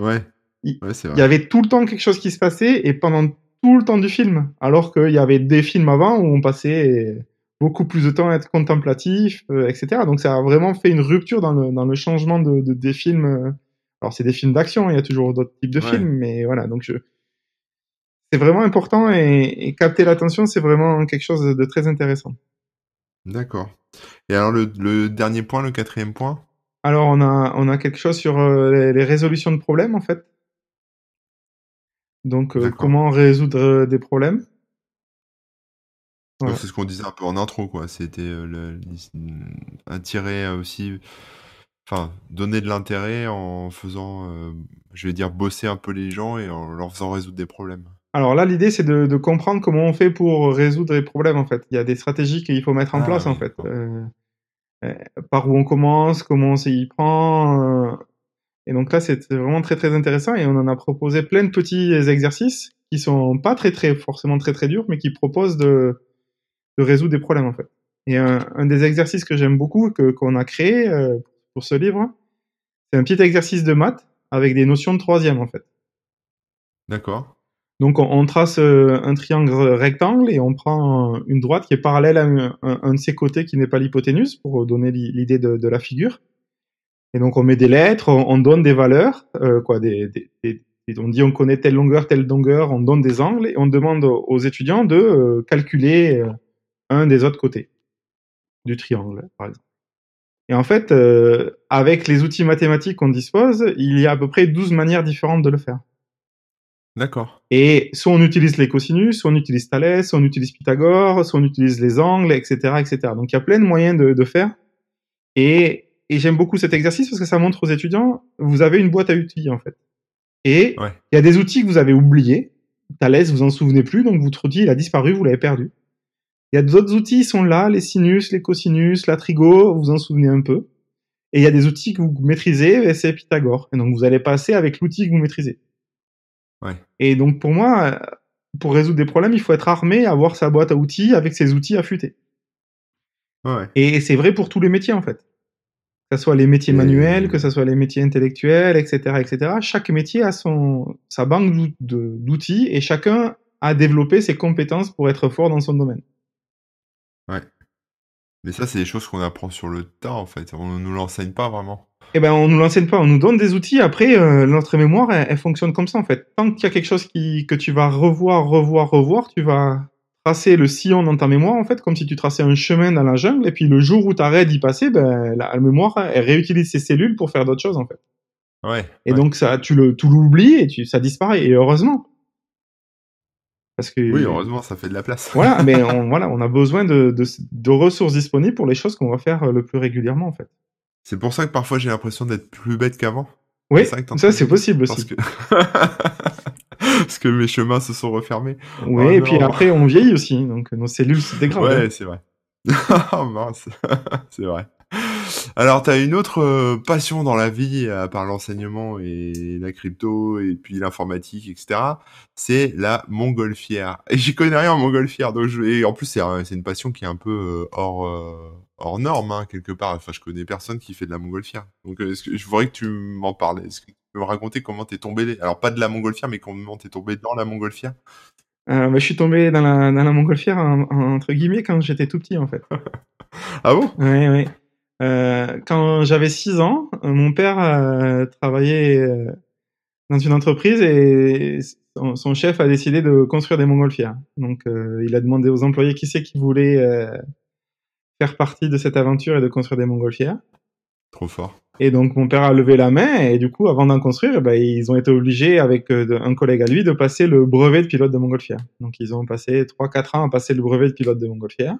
Ouais. Il- Ouais, c'est Il y vrai. avait tout le temps quelque chose qui se passait et pendant tout le temps du film. Alors qu'il y avait des films avant où on passait beaucoup plus de temps à être contemplatif, euh, etc. Donc ça a vraiment fait une rupture dans le, dans le changement de, de- des films. Alors c'est des films d'action, il y a toujours d'autres types de Ouais. films, mais voilà. Donc je... c'est vraiment important et, et capter l'attention, c'est vraiment quelque chose de, de très intéressant. D'accord. Et alors, le, le dernier point, le quatrième point? Alors, on a, on a quelque chose sur euh, les, les résolutions de problèmes, en fait. Donc, euh, comment résoudre euh, des problèmes. Voilà. C'est ce qu'on disait un peu en intro, quoi. C'était euh, attirer euh, aussi, enfin, donner de l'intérêt en faisant, je vais dire, bosser un peu les gens et en leur faisant résoudre des problèmes. Alors là, l'idée, c'est de, de comprendre comment on fait pour résoudre les problèmes, en fait. Il y a des stratégies qu'il faut mettre en Ah, place, en fait. Euh, euh, par où on commence, comment on s'y prend. euh. Et donc là, c'est vraiment très, très intéressant. Et on en a proposé plein de petits exercices qui sont pas très, très, forcément très, très durs, mais qui proposent de, de résoudre des problèmes, en fait. Et un, un des exercices que j'aime beaucoup, que, qu'on a créé euh, pour ce livre, c'est un petit exercice de maths avec des notions de troisième, en fait. D'accord. Donc, on, trace euh, un triangle rectangle et on prend une droite qui est parallèle à un, de ses côtés qui n'est pas l'hypoténuse pour donner l'i- l'idée de, la figure. Et donc, on met des lettres, on, on donne des valeurs, euh, quoi, des, on dit on connaît telle longueur, telle longueur, on donne des angles et on demande aux, étudiants de euh, calculer un des autres côtés du triangle, par exemple. Et en fait, avec les outils mathématiques qu'on dispose, il y a à peu près 12 manières différentes de le faire. D'accord. Et soit on utilise les cosinus, soit on utilise Thalès, soit on utilise Pythagore, soit on utilise les angles, etc., etc. Donc il y a plein de moyens de, de faire. Et, et j'aime beaucoup cet exercice parce que ça montre aux étudiants, vous avez une boîte à outils en fait. Et il Ouais. y a des outils que vous avez oubliés. Thalès, vous en souvenez plus, donc votre outil il a disparu, vous l'avez perdu. Il y a d'autres outils, ils sont là, les sinus, les cosinus, la trigo, vous en souvenez un peu. Et il y a des outils que vous maîtrisez, et c'est Pythagore. Et donc vous allez passer avec l'outil que vous maîtrisez. Ouais. Et donc pour moi, euh, pour résoudre des problèmes, il faut être armé, avoir sa boîte à outils avec ses outils affûtés. Ouais, ouais. Et c'est vrai pour tous les métiers en fait. Que ce soit les métiers Et- manuels, que ce soit les métiers intellectuels, etc., etc. Chaque métier a son sa banque d'outils et chacun a développé ses compétences pour être fort dans son domaine. Mais ça, c'est des choses qu'on apprend sur le tas, en fait. On nous l'enseigne pas vraiment. Eh ben, on nous l'enseigne pas, on nous donne des outils. Après, euh, notre mémoire, elle, elle fonctionne comme ça en fait. Tant qu'il y a quelque chose qui, que tu vas revoir, revoir, revoir, tu vas tracer le sillon dans ta mémoire en fait, comme si tu traçais un chemin dans la jungle. Et puis le jour où tu arrêtes d'y passer, ben, la, la mémoire, elle réutilise ses cellules pour faire d'autres choses en fait. Ouais. Et ouais. donc ça, tu le, tu l'oublies et tu, ça disparaît. Et heureusement, parce que Oui, heureusement, ça fait de la place. voilà, mais on, voilà, on a besoin de, de, de ressources disponibles pour les choses qu'on va faire le plus régulièrement en fait. C'est pour ça que parfois j'ai l'impression d'être plus bête qu'avant. Oui, C'est ça ça c'est possible Parce aussi. que... Parce que mes chemins se sont refermés. Oui, Oh et puis après on vieillit aussi, donc nos cellules se dégradent. hein. Ouais, c'est vrai. oh mince, c'est vrai. Alors, t'as une autre euh, passion dans la vie, à part l'enseignement et la crypto et puis l'informatique, etc. C'est la montgolfière. Et j'y connais rien en montgolfière, donc je... et en plus c'est une passion qui est un peu euh, hors euh, hors norme hein, quelque part. Enfin, je connais personne qui fait de la montgolfière. Donc, euh, est-ce que je voudrais que tu m'en parles. Est-ce que tu peux me raconter comment t'es tombé Alors, pas de la montgolfière, mais comment t'es tombé dans la montgolfière? Euh, bah, je suis tombé dans la, dans la montgolfière en- en- entre guillemets quand j'étais tout petit en fait. Ah bon? Oui, oui. Euh, quand j'avais 6 ans, euh, mon père euh, travaillait euh, dans une entreprise et son, son chef a décidé de construire des montgolfières. Donc euh, il a demandé aux employés qui c'est qui voulait euh, faire partie de cette aventure et de construire des montgolfières. Trop fort. Et donc mon père a levé la main et du coup avant d'en construire, eh ben, ils ont été obligés avec euh, un collègue à lui de passer le brevet de pilote de montgolfière. Donc ils ont passé 3-4 ans à passer le brevet de pilote de montgolfière.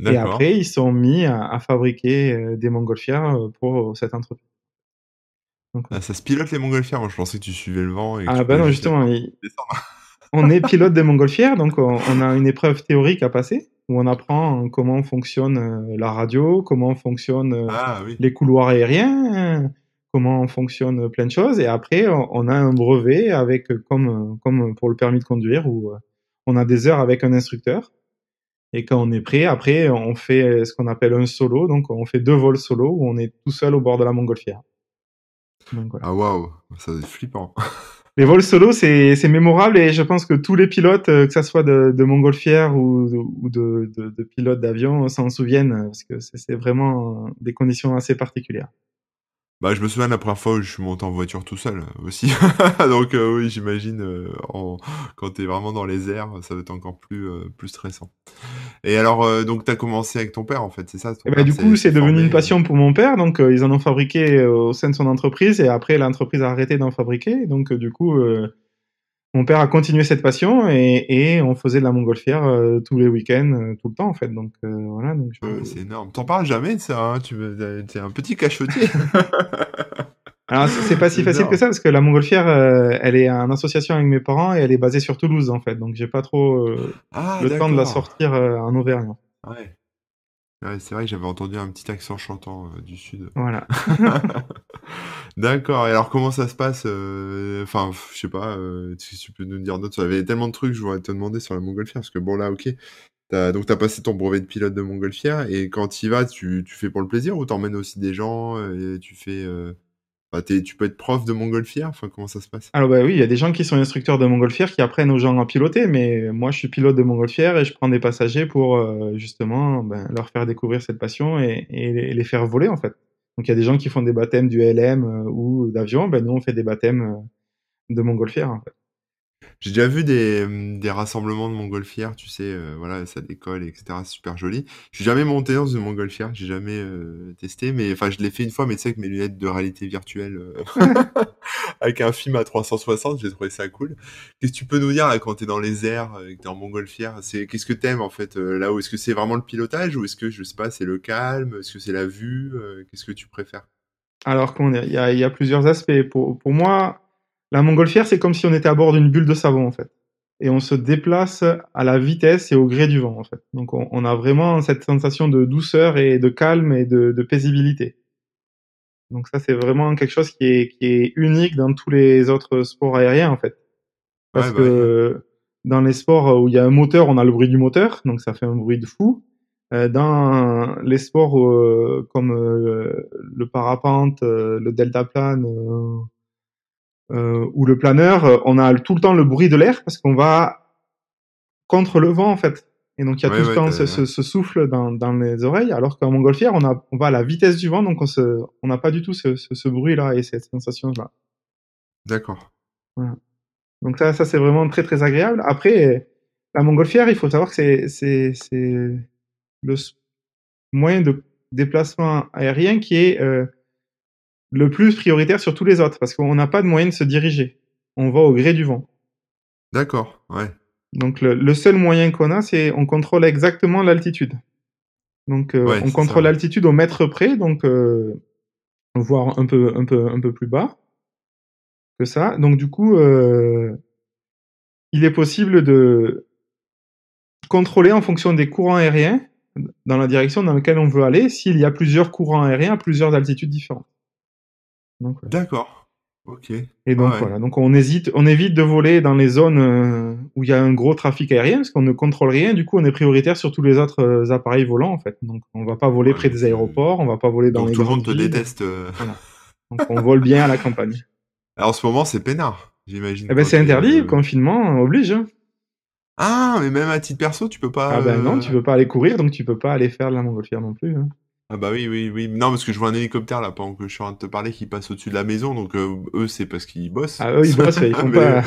Et après ils sont mis à, à fabriquer euh, des montgolfières euh, pour cette entreprise. Donc, Ah, ça se pilote les montgolfières? Moi, je pensais que tu suivais le vent. Et ah bah non juste justement, il- on est pilote des montgolfières, donc on, on a une épreuve théorique à passer où on apprend comment fonctionne euh, la radio, comment fonctionne euh, Ah oui. les couloirs aériens, comment fonctionne plein de choses. Et après, on a un brevet avec, euh, comme, comme pour le permis de conduire, où on a des heures avec un instructeur. Et quand on est prêt, après, on fait ce qu'on appelle un solo. Donc, on fait deux vols solo où on est tout seul au bord de la montgolfière. Donc, voilà. Ah waouh, ça c'est flippant. Les vols solo, c'est mémorable et je pense que tous les pilotes, euh, que ça soit de, de montgolfière ou, de, de, de pilotes d'avion, s'en souviennent euh, parce que c'est vraiment des conditions assez particulières. Bah, je me souviens de la première fois où je suis monté en voiture tout seul euh, aussi. Donc euh, oui, j'imagine euh, en... quand t'es vraiment dans les airs, ça va être encore plus euh, plus stressant. Et alors, donc t'as commencé avec ton père en fait, c'est ça Et ben, père du coup, c'est devenu une passion pour mon père. Donc, ils en ont fabriqué au sein de son entreprise et après, l'entreprise a arrêté d'en fabriquer. Donc, du coup, euh, mon père a continué cette passion et, et on faisait de la montgolfière euh, tous les week-ends, euh, tout le temps en fait. Donc, euh, voilà. Donc, je- c'est énorme. T'en parles jamais de ça, hein tu t'es un petit cachotier. Alors, c'est pas si facile énorme. que ça parce que la montgolfière, elle est en association avec mes parents et elle est basée sur Toulouse en fait. Donc, j'ai pas trop Ah, le temps de la sortir en Auvergne. Ouais. Ouais, c'est vrai que j'avais entendu un petit accent chantant du sud. Voilà. D'accord. Et alors, comment ça se passe euh, Enfin, je sais pas. euh, si tu peux nous dire d'autres. Il y avait tellement de trucs que je voudrais te demander sur la montgolfière. Parce que bon, là, ok. Donc, t'as passé ton brevet de pilote de montgolfière. Et quand tu y vas, tu, tu fais pour le plaisir ou t'emmènes aussi des gens et tu fais. euh, tu peux être prof de montgolfière? Enfin, comment ça se passe? Alors bah oui, il y a des gens qui sont instructeurs de montgolfière qui apprennent aux gens à piloter, mais moi je suis pilote de montgolfière et je prends des passagers pour euh, justement ben, leur faire découvrir cette passion et, les faire voler en fait. Donc il y a des gens qui font des baptêmes du LM euh, ou d'avion, ben nous on fait des baptêmes euh, de montgolfière en fait. J'ai déjà vu des, mmh, des rassemblements de montgolfières, tu sais, heu, voilà, ça décolle et cetera, c'est super joli. Je suis jamais monté dans une montgolfière, j'ai jamais, heu, testé, mais enfin, je l'ai fait une fois, mais tu sais, avec mes lunettes de réalité virtuelle, heu, avec un film à 360, j'ai trouvé ça cool. Qu'est-ce que tu peux nous dire, là, quand tu es dans les airs, que tu es en montgolfière? C'est qu'est-ce que tu aimes, en fait, là-haut? Est-ce que c'est vraiment le pilotage ou est-ce que, je sais pas, c'est le calme? Est-ce que c'est la vue? Qu'est-ce que tu préfères? Alors? Il y y a plusieurs aspects. Pour pour moi, la montgolfière, c'est comme si on était à bord d'une bulle de savon, en fait et on se déplace à la vitesse et au gré du vent, en fait. Donc on on a vraiment cette sensation de douceur et de calme et de de paisibilité. Donc ça, c'est vraiment quelque chose qui est qui est unique dans tous les autres sports aériens, en fait. Parce Ouais, bah, ouais. que dans les sports où il y a un moteur, on a le bruit du moteur, donc ça fait un bruit de fou. Heu, dans les sports, heu, comme, heu, le parapente, le deltaplane, heu, ou le planeur, heu, on a tout le temps le bruit de l'air parce qu'on va contre le vent, en fait et donc il y a tout Ouais, le temps ce ce ce souffle dans dans les oreilles alors qu'en montgolfière, on a on va à la vitesse du vent donc on se on n'a pas du tout ce ce ce bruit-là et cette sensation-là. D'accord. Voilà. Donc ça ça, c'est vraiment très, très agréable. Après, la montgolfière, il faut savoir que c'est c'est le moyen de déplacement aérien qui est, heu, le plus prioritaire sur tous les autres parce qu'on n'a pas de moyen de se diriger. On va au gré du vent. D'accord, ouais. Donc le le seul moyen qu'on a, c'est on contrôle exactement l'altitude. Donc Ouais, on contrôle l'altitude au mètre près, donc heu, voire un peu un peu un peu plus bas que ça. Donc du coup, heu, il est possible de contrôler en fonction des courants aériens, dans la direction dans laquelle on veut aller, s'il y a plusieurs courants aériens à plusieurs altitudes différentes. D'accord. OK. Et donc ouais. voilà, donc on hésite on évite de voler dans les zones, heu, où il y a un gros trafic aérien parce qu'on ne contrôle rien. Du coup, on est prioritaire sur tous les autres, heu, appareils volants, en fait. Donc on va pas voler Ouais, près des aéroports, on va pas voler dans donc les tout le monde te déteste, Voilà. Donc on vole bien à la campagne. Alors en ce moment, c'est peinard, j'imagine Eh quand c'est interdit, heu confinement oblige, hein. Ah! Mais même à titre perso, tu peux pas, Ah ben non, tu peux pas aller courir, donc tu peux pas aller faire de la montgolfière non plus, hein. Ah bah, oui, oui, oui. Non, parce que je vois un hélicoptère là, pendant que je suis en train de te parler, qui passe au-dessus de la maison, donc heu, eux, c'est parce qu'ils bossent. Ah eux, ils bossent, ils font Mais pas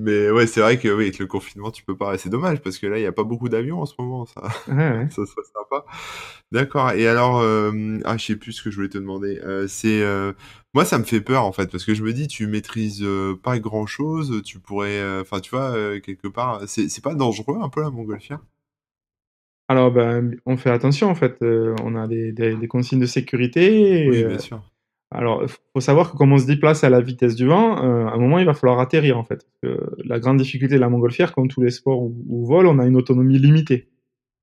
mais ouais, c'est vrai que oui, avec le confinement, tu peux pas c'est dommage parce que là, il y a pas beaucoup d'avions en ce moment, ça ouais. ça serait sympa. D'accord et alors, hem, ah, je sais plus ce que je voulais te demander, heu, c'est, heu, moi, ça me fait peur, en fait, parce que je me dis: «Tu maîtrises, pas grand-chose, tu pourrais, heu» enfin, tu vois, quelque part, c'est c'est pas dangereux un peu la montgolfière? Alors ben, on fait attention, en fait, heu, on a des des des consignes de sécurité et Oui, heu, bien sûr. alors f faut savoir que comme on se déplace à la vitesse du vent, heu, à un moment, il va falloir atterrir, en fait. La grande difficulté de la montgolfière, comme tous les sports où où on a une autonomie limitée.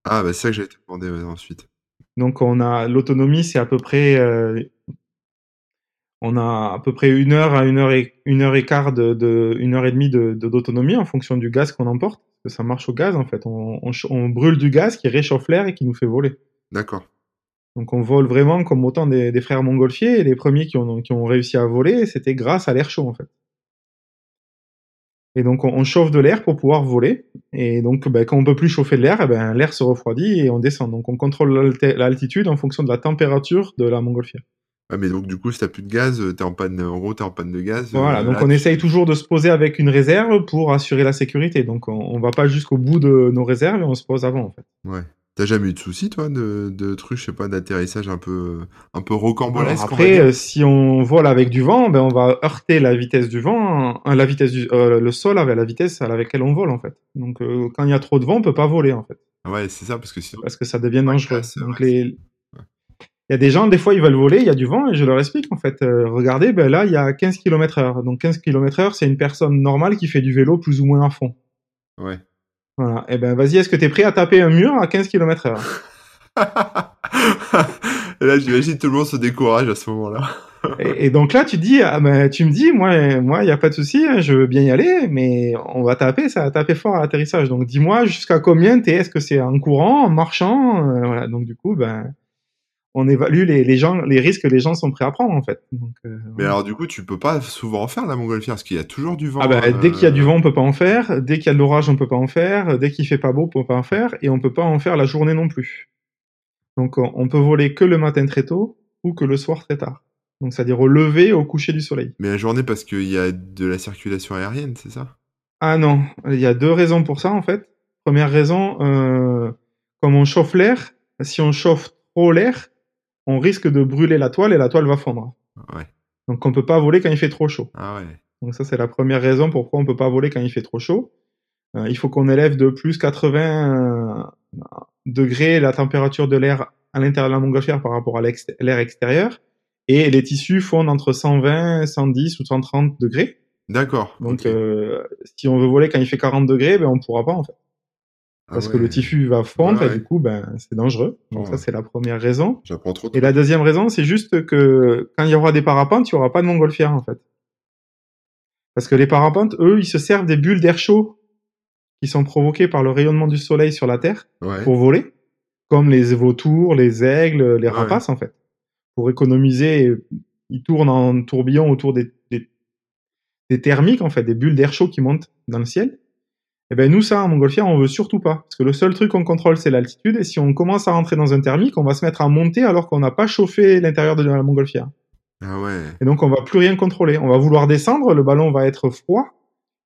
Ah bah, c'est ça que j'allais te demander, ouais, ensuite. Donc on a l'autonomie, c'est à peu près, on a à peu près 1 heure à 1 heure et 1 heure et quart de de 1 heure et demie de de d'autonomie en fonction du gaz qu'on emporte, parce que ça marche au gaz, en fait. On on ch on brûle du gaz qui réchauffe l'air et qui nous fait voler. D'accord. Donc on vole vraiment comme autant des des frères montgolfiers et les premiers qui ont qui ont réussi à voler, c'était grâce à l'air chaud, en fait. Et donc on on chauffe de l'air pour pouvoir voler et donc bah, quand on peut plus chauffer de l'air et ben, l'air se refroidit et on descend. Donc on contrôle l'altitude en fonction de la température de la montgolfière. Ah mais donc du coup, si tu as plus de gaz, heu, tu es en panne, en gros, tu es en panne de gaz, Voilà, heu, donc là on essaye toujours de se poser avec une réserve pour assurer la sécurité. Donc on on va pas jusqu'au bout de nos réserves et on se pose avant, en fait. Ouais. Tu as jamais eu de soucis toi de de trucs, je sais pas, d'atterrissage un peu, heu, un peu rocambolesque, après, si on vole avec du vent, ben, on va heurter la vitesse du vent, hein, la vitesse du le sol avec la vitesse à laquelle on vole, en fait. Donc quand il y a trop de vent, on peut pas voler, en fait. Ouais, c'est ça, parce que sinon Parce que ça devient dangereux. Donc les. Il y a des gens, des fois, ils veulent voler, il y a du vent et je leur explique, en fait, heu: «Regardez, ben, là, il y a 15 kilomètres heure». Donc 15 kilomètres heure, c'est une personne normale qui fait du vélo plus ou moins à fond. Ouais. Voilà et ben, vas-y, est-ce que tu es prêt à taper un mur à 15 kilomètres heure? Et là, j'imagine tout le monde se décourage à ce moment-là. Et et donc là, tu dis: «Ah ben, tu me dis, moi moi, il y a pas de souci, hein, je veux bien y aller, mais on va taper, ça va taper fort à l'atterrissage. Donc dis-moi jusqu'à combien tu es? Est-ce que c'est en courant, en marchant?» heu, voilà, donc du coup, ben, on évalue les les gens les risques que les gens sont prêts à prendre, en fait. Donc heu, Mais alors du coup, tu peux pas souvent en faire la montgolfière? Parce qu'il y a toujours du Ah vent, ben, dès qu'il y a du vent, on peut pas en faire. Dès qu'il y a de l'orage, on peut pas en faire. Dès qu'il fait pas beau, on peut pas en faire et on peut pas en faire la journée non plus. Donc on peut voler que le matin très tôt ou que le soir très tard. Donc c'est-à-dire au lever au coucher du soleil. Mais la journée parce qu'il y a de la circulation aérienne, c'est ça? Ah non, il y a deux raisons pour ça en fait. Première raison, euh, comme on chauffe l'air, si on chauffe trop l'air, on risque de brûler la toile et la toile va fondre. Ouais. Donc on peut pas voler quand il fait trop chaud. Ah ouais. Donc ça c'est la première raison pourquoi on peut pas voler quand il fait trop chaud. Euh, il faut qu'on élève de plus 80 euh, degrés la température de l'air à l'intérieur de la montgolfière par rapport à l'air extérieur. Et les tissus fondent entre 120, 110 ou 130 degrés. D'accord. Donc, euh, si on veut voler quand il fait 40 degrés, ben on pourra pas en fait, parce Ah que le tissu va fondre Ouais, et du coup, ben c'est dangereux. Donc Ouais. ça c'est la première raison. J'apprends trop. Et la deuxième raison, c'est juste que quand il y aura des parapentes, il y aura pas de montgolfière en fait, parce que les parapentes, eux, ils se servent des bulles d'air chaud qui sont provoquées par le rayonnement du soleil sur la Terre pour voler, comme les vautours, les aigles, les rapaces en fait. Pour économiser, ils tournent en tourbillon autour des, des, des thermiques en fait, des bulles d'air chaud qui montent dans le ciel. Et ben nous ça en montgolfière on veut surtout pas. Parce que le seul truc qu'on contrôle c'est l'altitude. Et si on commence à rentrer dans un thermique on va se mettre à monter alors qu'on n'a pas chauffé l'intérieur de la montgolfière. Ah ouais. et donc on va plus rien contrôler. On va vouloir descendre le ballon va être froid.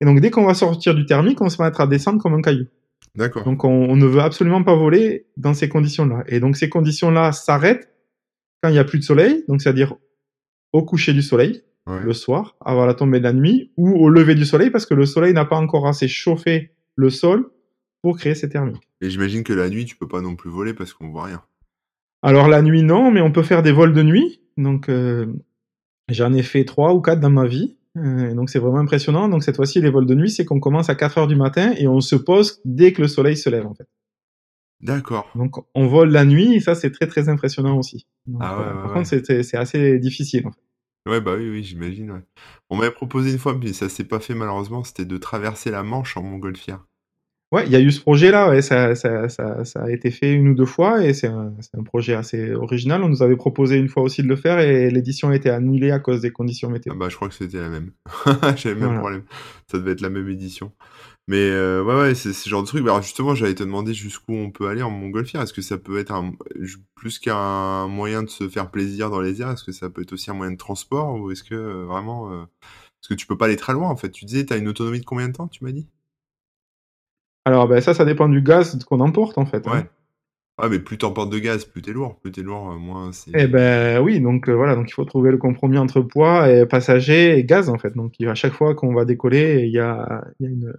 Et donc dès qu'on va sortir du thermique on se mettra à descendre comme un caillou. D'accord. donc on, on ne veut absolument pas voler dans ces conditions-là. Et donc ces conditions-là s'arrêtent quand il n'y a plus de soleil, donc c'est-à-dire au coucher du soleil, Ouais. le soir, avant la tombée de la nuit, ou au lever du soleil, parce que le soleil n'a pas encore assez chauffé le sol pour créer ces thermiques. Et j'imagine que la nuit, tu peux pas non plus voler parce qu'on voit rien. Alors la nuit, non, mais on peut faire des vols de nuit. Donc euh, j'en ai fait trois ou quatre dans ma vie. Euh, donc c'est vraiment impressionnant. Donc cette fois-ci, les vols de nuit, c'est qu'on commence à 4 heures du matin et on se pose dès que le soleil se lève, en fait. D'accord. Donc on vole la nuit et ça c'est très très impressionnant aussi. Donc, Ah ouais, euh, ouais, par ouais. contre c'est assez difficile. En fait. Ouais, bah oui, oui, j'imagine, ouais. On m'avait proposé une fois, mais ça s'est pas fait malheureusement, c'était de traverser la Manche en montgolfière. Ouais, il y a eu ce projet-là, ouais, ça, ça, ça, ça a été fait une ou deux fois et c'est un, c'est un projet assez original. On nous avait proposé une fois aussi de le faire et l'édition a été annulée à cause des conditions météo. Ah bah je crois que c'était la même. J'avais le même Voilà. problème. Ça devait être la même édition. Mais euh, ouais, ouais, c'est ce genre de truc. Alors justement, j'allais te demander jusqu'où on peut aller en montgolfière. Est-ce que ça peut être un, plus qu'un moyen de se faire plaisir dans les airs? Est-ce que ça peut être aussi un moyen de transport? Ou est-ce que euh, vraiment... euh, Parce que tu peux pas aller très loin en fait. Tu disais, tu as une autonomie de combien de temps, tu m'as dit? Alors ben, ça, ça dépend du gaz qu'on emporte en fait. hein. Ouais. Ouais, mais plus t'emportes de gaz, plus t'es lourd. Plus t'es lourd, euh, moins c'est... Eh ben oui, donc euh, voilà, donc il faut trouver le compromis entre poids et passager et gaz en fait. Donc à chaque fois qu'on va décoller, il y a, il y a une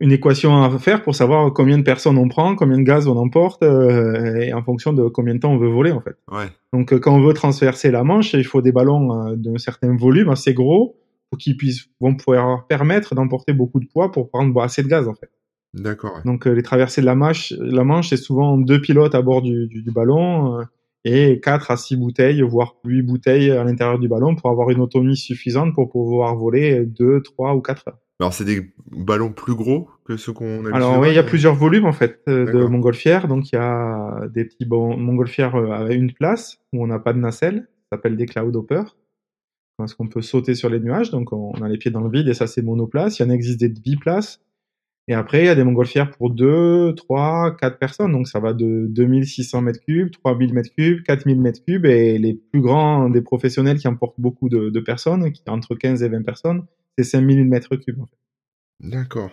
une équation à faire pour savoir combien de personnes on prend, combien de gaz on emporte euh, et en fonction de combien de temps on veut voler en fait. Ouais. Donc euh, quand on veut transverser la Manche, il faut des ballons euh, d'un certain volume assez gros pour qu'ils puissent vont pouvoir permettre d'emporter beaucoup de poids pour prendre assez de gaz en fait. D'accord, ouais. Donc les traversées de la Manche, la Manche, c'est souvent deux pilotes à bord du, du, du ballon et quatre à six bouteilles, voire huit bouteilles à l'intérieur du ballon pour avoir une autonomie suffisante pour pouvoir voler deux, trois ou quatre heures. Alors c'est des ballons plus gros que ceux qu'on a Alors oui, il y a plusieurs volumes en fait euh, de montgolfières. Donc il y a des petits montgolfières euh, à une place où on n'a pas de nacelle, ça s'appelle des cloud hoppers. Parce qu'on peut sauter sur les nuages, donc on on a les pieds dans le vide et ça c'est monoplace. Il y en existe des biplaces. Et après, il y a des montgolfières pour 2, 3, 4 personnes. Donc ça va de 2600 mètres cubes, 3000 mètres cubes, 4000 mètres cubes. Et les plus grands des professionnels qui emportent beaucoup de, de personnes, qui entre 15 et 20 personnes, c'est 5000 mètres cubes. en fait. D'accord.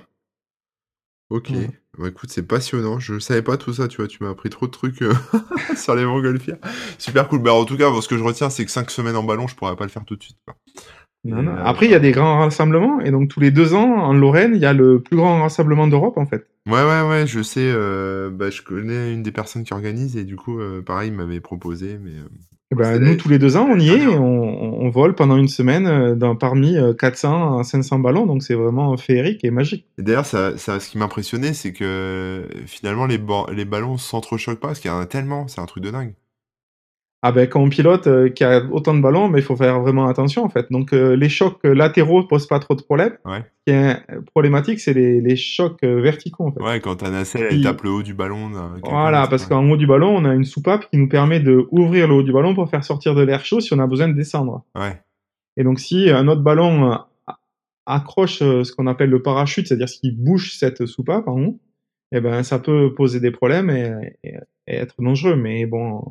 Ok. Bah, écoute, c'est passionnant. Je savais pas tout ça, tu vois. Tu m'as appris trop de trucs euh, sur les montgolfières. Super cool. Bah, en tout cas, ce que je retiens, c'est que 5 semaines en ballon, je pourrais pas le faire tout de suite. quoi. Non, Et, non. euh, Après, il y a des grands rassemblements. Et donc tous les deux ans, en Lorraine, il y a le plus grand rassemblement d'Europe, en fait. Ouais, ouais, ouais, je sais. euh, bah, je connais une des personnes qui organise et du coup, euh, pareil, il m'avait proposé. Mais ben, C'est nous, tous les deux ans, on y est. On, on vole pendant une semaine euh, dans, parmi euh, 400 à 500 ballons. Donc c'est vraiment féerique et magique. et d'ailleurs, ça, ça, ce qui m'impressionnait, c'est que euh, finalement, les, les ballons s'entrechoquent pas parce qu'il y en a tellement. C'est un truc de dingue. Ah ben quand on pilote euh, qu'il y a autant de ballons, mais il faut faire vraiment attention en fait. Donc euh, les chocs euh, latéraux posent pas trop de problèmes. Ouais. Ce qui est euh, problématique, c'est les, les chocs euh, verticaux en fait. Ouais, quand ta nacelle, elle Qui- tape le haut du ballon. Voilà, parce qu'en haut du ballon, on a une soupape qui nous permet de ouvrir le haut du ballon pour faire sortir de l'air chaud si on a besoin de descendre. Ouais, Et donc si un autre ballon accroche ce qu'on appelle le parachute, c'est-à-dire ce qui bouche cette soupape en haut, eh ben ça peut poser des problèmes et, et- et être dangereux. Mais bon,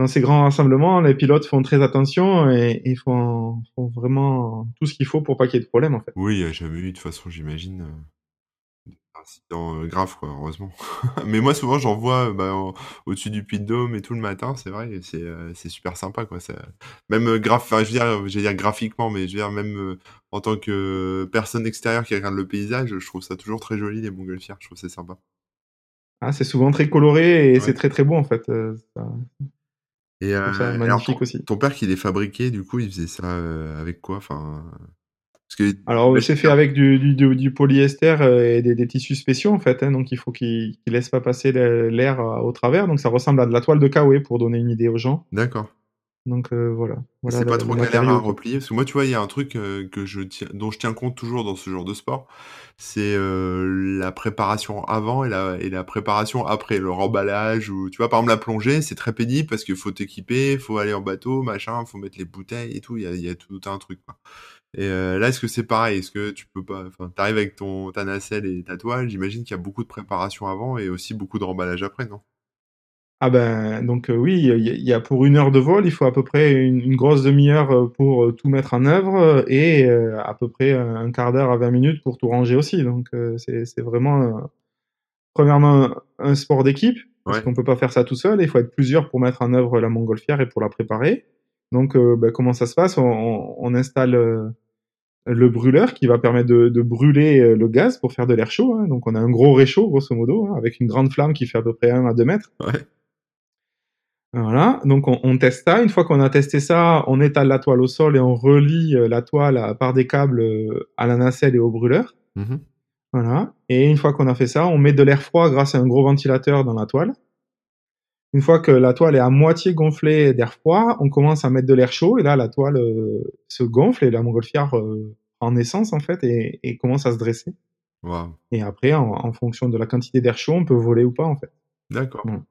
dans ces grands rassemblements, les pilotes font très attention et font, font vraiment tout ce qu'il faut pour pas qu'il y ait de problème en fait. Oui, il n'y a jamais eu de toute façon, j'imagine. euh, incident euh, grave quoi heureusement mais moi souvent j'en vois bah, au-dessus du puits de Dôme et tout le matin c'est vrai c'est euh, c'est super sympa quoi ça même graph enfin je veux dire je veux dire graphiquement mais je veux dire même en tant que personne extérieure qui regarde le paysage je trouve ça toujours très joli les montgolfières je trouve ça sympa Ah, c'est souvent très coloré et Ouais. c'est très très beau en fait. Et, euh, ça alors, magnifique ton, aussi. ton père qui les fabriquait du coup il faisait ça euh, avec quoi? Enfin parce que Alors c'est fait avec du, du, du, du polyester euh, et des, des tissus spéciaux en fait, hein, donc il faut qu'ils qu'ils laissent pas passer l'air euh, au travers, donc ça ressemble à de la toile de Kawaii pour donner une idée aux gens. d'accord Donc euh, voilà. voilà c'est pas trop galère à replier? Parce que moi tu vois il y a un truc que je tiens dont je tiens compte toujours dans ce genre de sport c'est euh, la préparation avant et la et la préparation après. Le remballage ou tu vois par exemple la plongée c'est très pénible parce qu'il faut t'équiper faut aller en bateau machin faut mettre les bouteilles et tout. Il y a, y a tout un truc quoi. et euh, là est-ce que c'est pareil? Est-ce que tu peux pas enfin t'arrives avec ton ta nacelle et ta toile j'imagine qu'il y a beaucoup de préparation avant et aussi beaucoup de remballage après non? Ah ben donc euh, oui, il y, a- il y a pour une heure de vol, il faut à peu près une, une grosse demi-heure euh, pour euh, tout mettre en œuvre et euh, à peu près un quart d'heure à 20 minutes pour tout ranger aussi. Donc c'est vraiment premièrement un, un sport d'équipe parce Ouais. qu'on peut pas faire ça tout seul. Il faut être plusieurs pour mettre en œuvre la montgolfière et pour la préparer. Donc ben, comment ça se passe? On, on- on installe le brûleur qui va permettre de, de brûler le gaz pour faire de l'air chaud. hein. Donc on a un gros réchaud grosso modo hein, avec une grande flamme qui fait à peu près 1 à 2 mètres. ouais Voilà, donc on, on teste ça. Une fois qu'on a testé ça, on étale la toile au sol et on relie euh, la toile à- par des câbles euh, à la nacelle et au brûleur. Mhm. Voilà. Et une fois qu'on a fait ça, on met de l'air froid grâce à un gros ventilateur dans la toile. Une fois que la toile est à moitié gonflée d'air froid, on commence à mettre de l'air chaud et là la toile euh, se gonfle et la montgolfière euh, prend naissance en fait et, et commence à se dresser. Et après, en, en fonction de la quantité d'air chaud, on peut voler ou pas en fait. d'accord